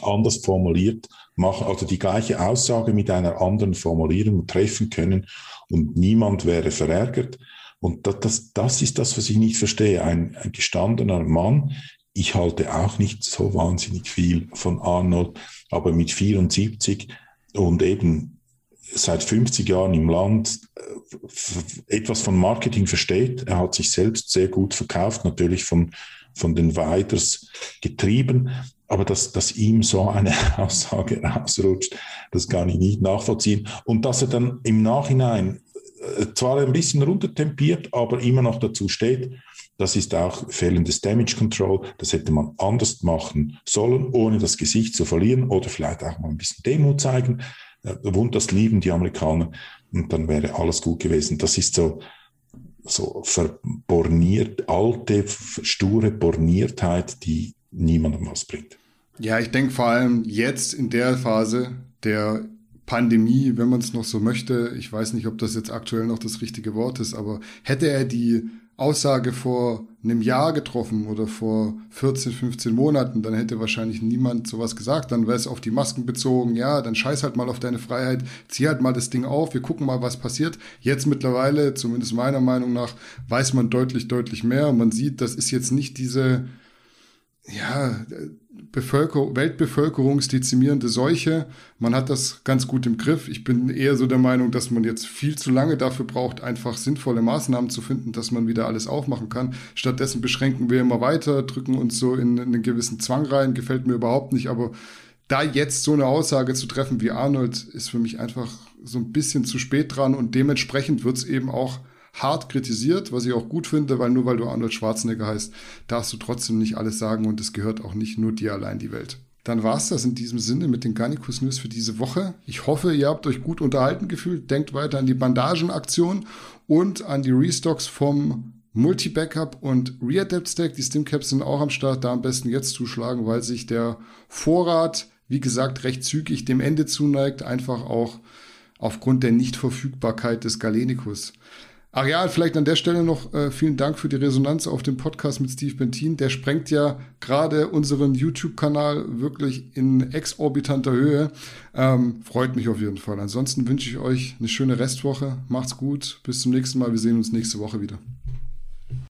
anders formuliert machen, also die gleiche Aussage mit einer anderen Formulierung treffen können und niemand wäre verärgert. Und das, das, das ist das, was ich nicht verstehe. Ein, ein gestandener Mann, ich halte auch nicht so wahnsinnig viel von Arnold, aber mit 74 und eben seit 50 Jahren im Land äh, etwas von Marketing versteht. Er hat sich selbst sehr gut verkauft, natürlich von, von den Weiders getrieben. Aber dass, dass ihm so eine Aussage rausrutscht, das kann ich nicht nachvollziehen. Und dass er dann im Nachhinein zwar ein bisschen runtertempiert, aber immer noch dazu steht, das ist auch fehlendes Damage Control. Das hätte man anders machen sollen, ohne das Gesicht zu verlieren oder vielleicht auch mal ein bisschen Demut zeigen. Äh, Wund, das lieben die Amerikaner und dann wäre alles gut gewesen. Das ist so, so verborniert, alte, sture Borniertheit, die niemandem was bringt. Ja, ich denke vor allem jetzt in der Phase der Pandemie, wenn man es noch so möchte, ich weiß nicht, ob das jetzt aktuell noch das richtige Wort ist, aber hätte er die Aussage vor einem Jahr getroffen oder vor 14, 15 Monaten, dann hätte wahrscheinlich niemand sowas gesagt. Dann wäre es auf die Masken bezogen. Ja, dann scheiß halt mal auf deine Freiheit, zieh halt mal das Ding auf, wir gucken mal, was passiert. Jetzt mittlerweile, zumindest meiner Meinung nach, weiß man deutlich, deutlich mehr. Man sieht, das ist jetzt nicht diese, ja, Bevölker weltbevölkerungsdezimierende Seuche. Man hat das ganz gut im Griff. Ich bin eher so der Meinung, dass man jetzt viel zu lange dafür braucht, einfach sinnvolle Maßnahmen zu finden, dass man wieder alles aufmachen kann. Stattdessen beschränken wir immer weiter, drücken uns so in, in einen gewissen Zwang rein. Gefällt mir überhaupt nicht. Aber da jetzt so eine Aussage zu treffen wie Arnold, ist für mich einfach so ein bisschen zu spät dran und dementsprechend wird es eben auch hart kritisiert, was ich auch gut finde, weil nur weil du Arnold Schwarzenegger heißt, darfst du trotzdem nicht alles sagen und es gehört auch nicht nur dir allein die Welt. Dann war's das in diesem Sinne mit den Garnicus News für diese Woche. Ich hoffe, ihr habt euch gut unterhalten gefühlt. Denkt weiter an die Bandagenaktion und an die Restocks vom Multi-Backup und Readapt Stack. Die Stimcaps sind auch am Start. Da am besten jetzt zuschlagen, weil sich der Vorrat, wie gesagt, recht zügig dem Ende zuneigt. Einfach auch aufgrund der Nichtverfügbarkeit des Galenicus. Ach ja, vielleicht an der Stelle noch äh, vielen Dank für die Resonanz auf dem Podcast mit Steve Bentin. Der sprengt ja gerade unseren YouTube-Kanal wirklich in exorbitanter Höhe. Ähm, freut mich auf jeden Fall. Ansonsten wünsche ich euch eine schöne Restwoche. Macht's gut. Bis zum nächsten Mal. Wir sehen uns nächste Woche wieder.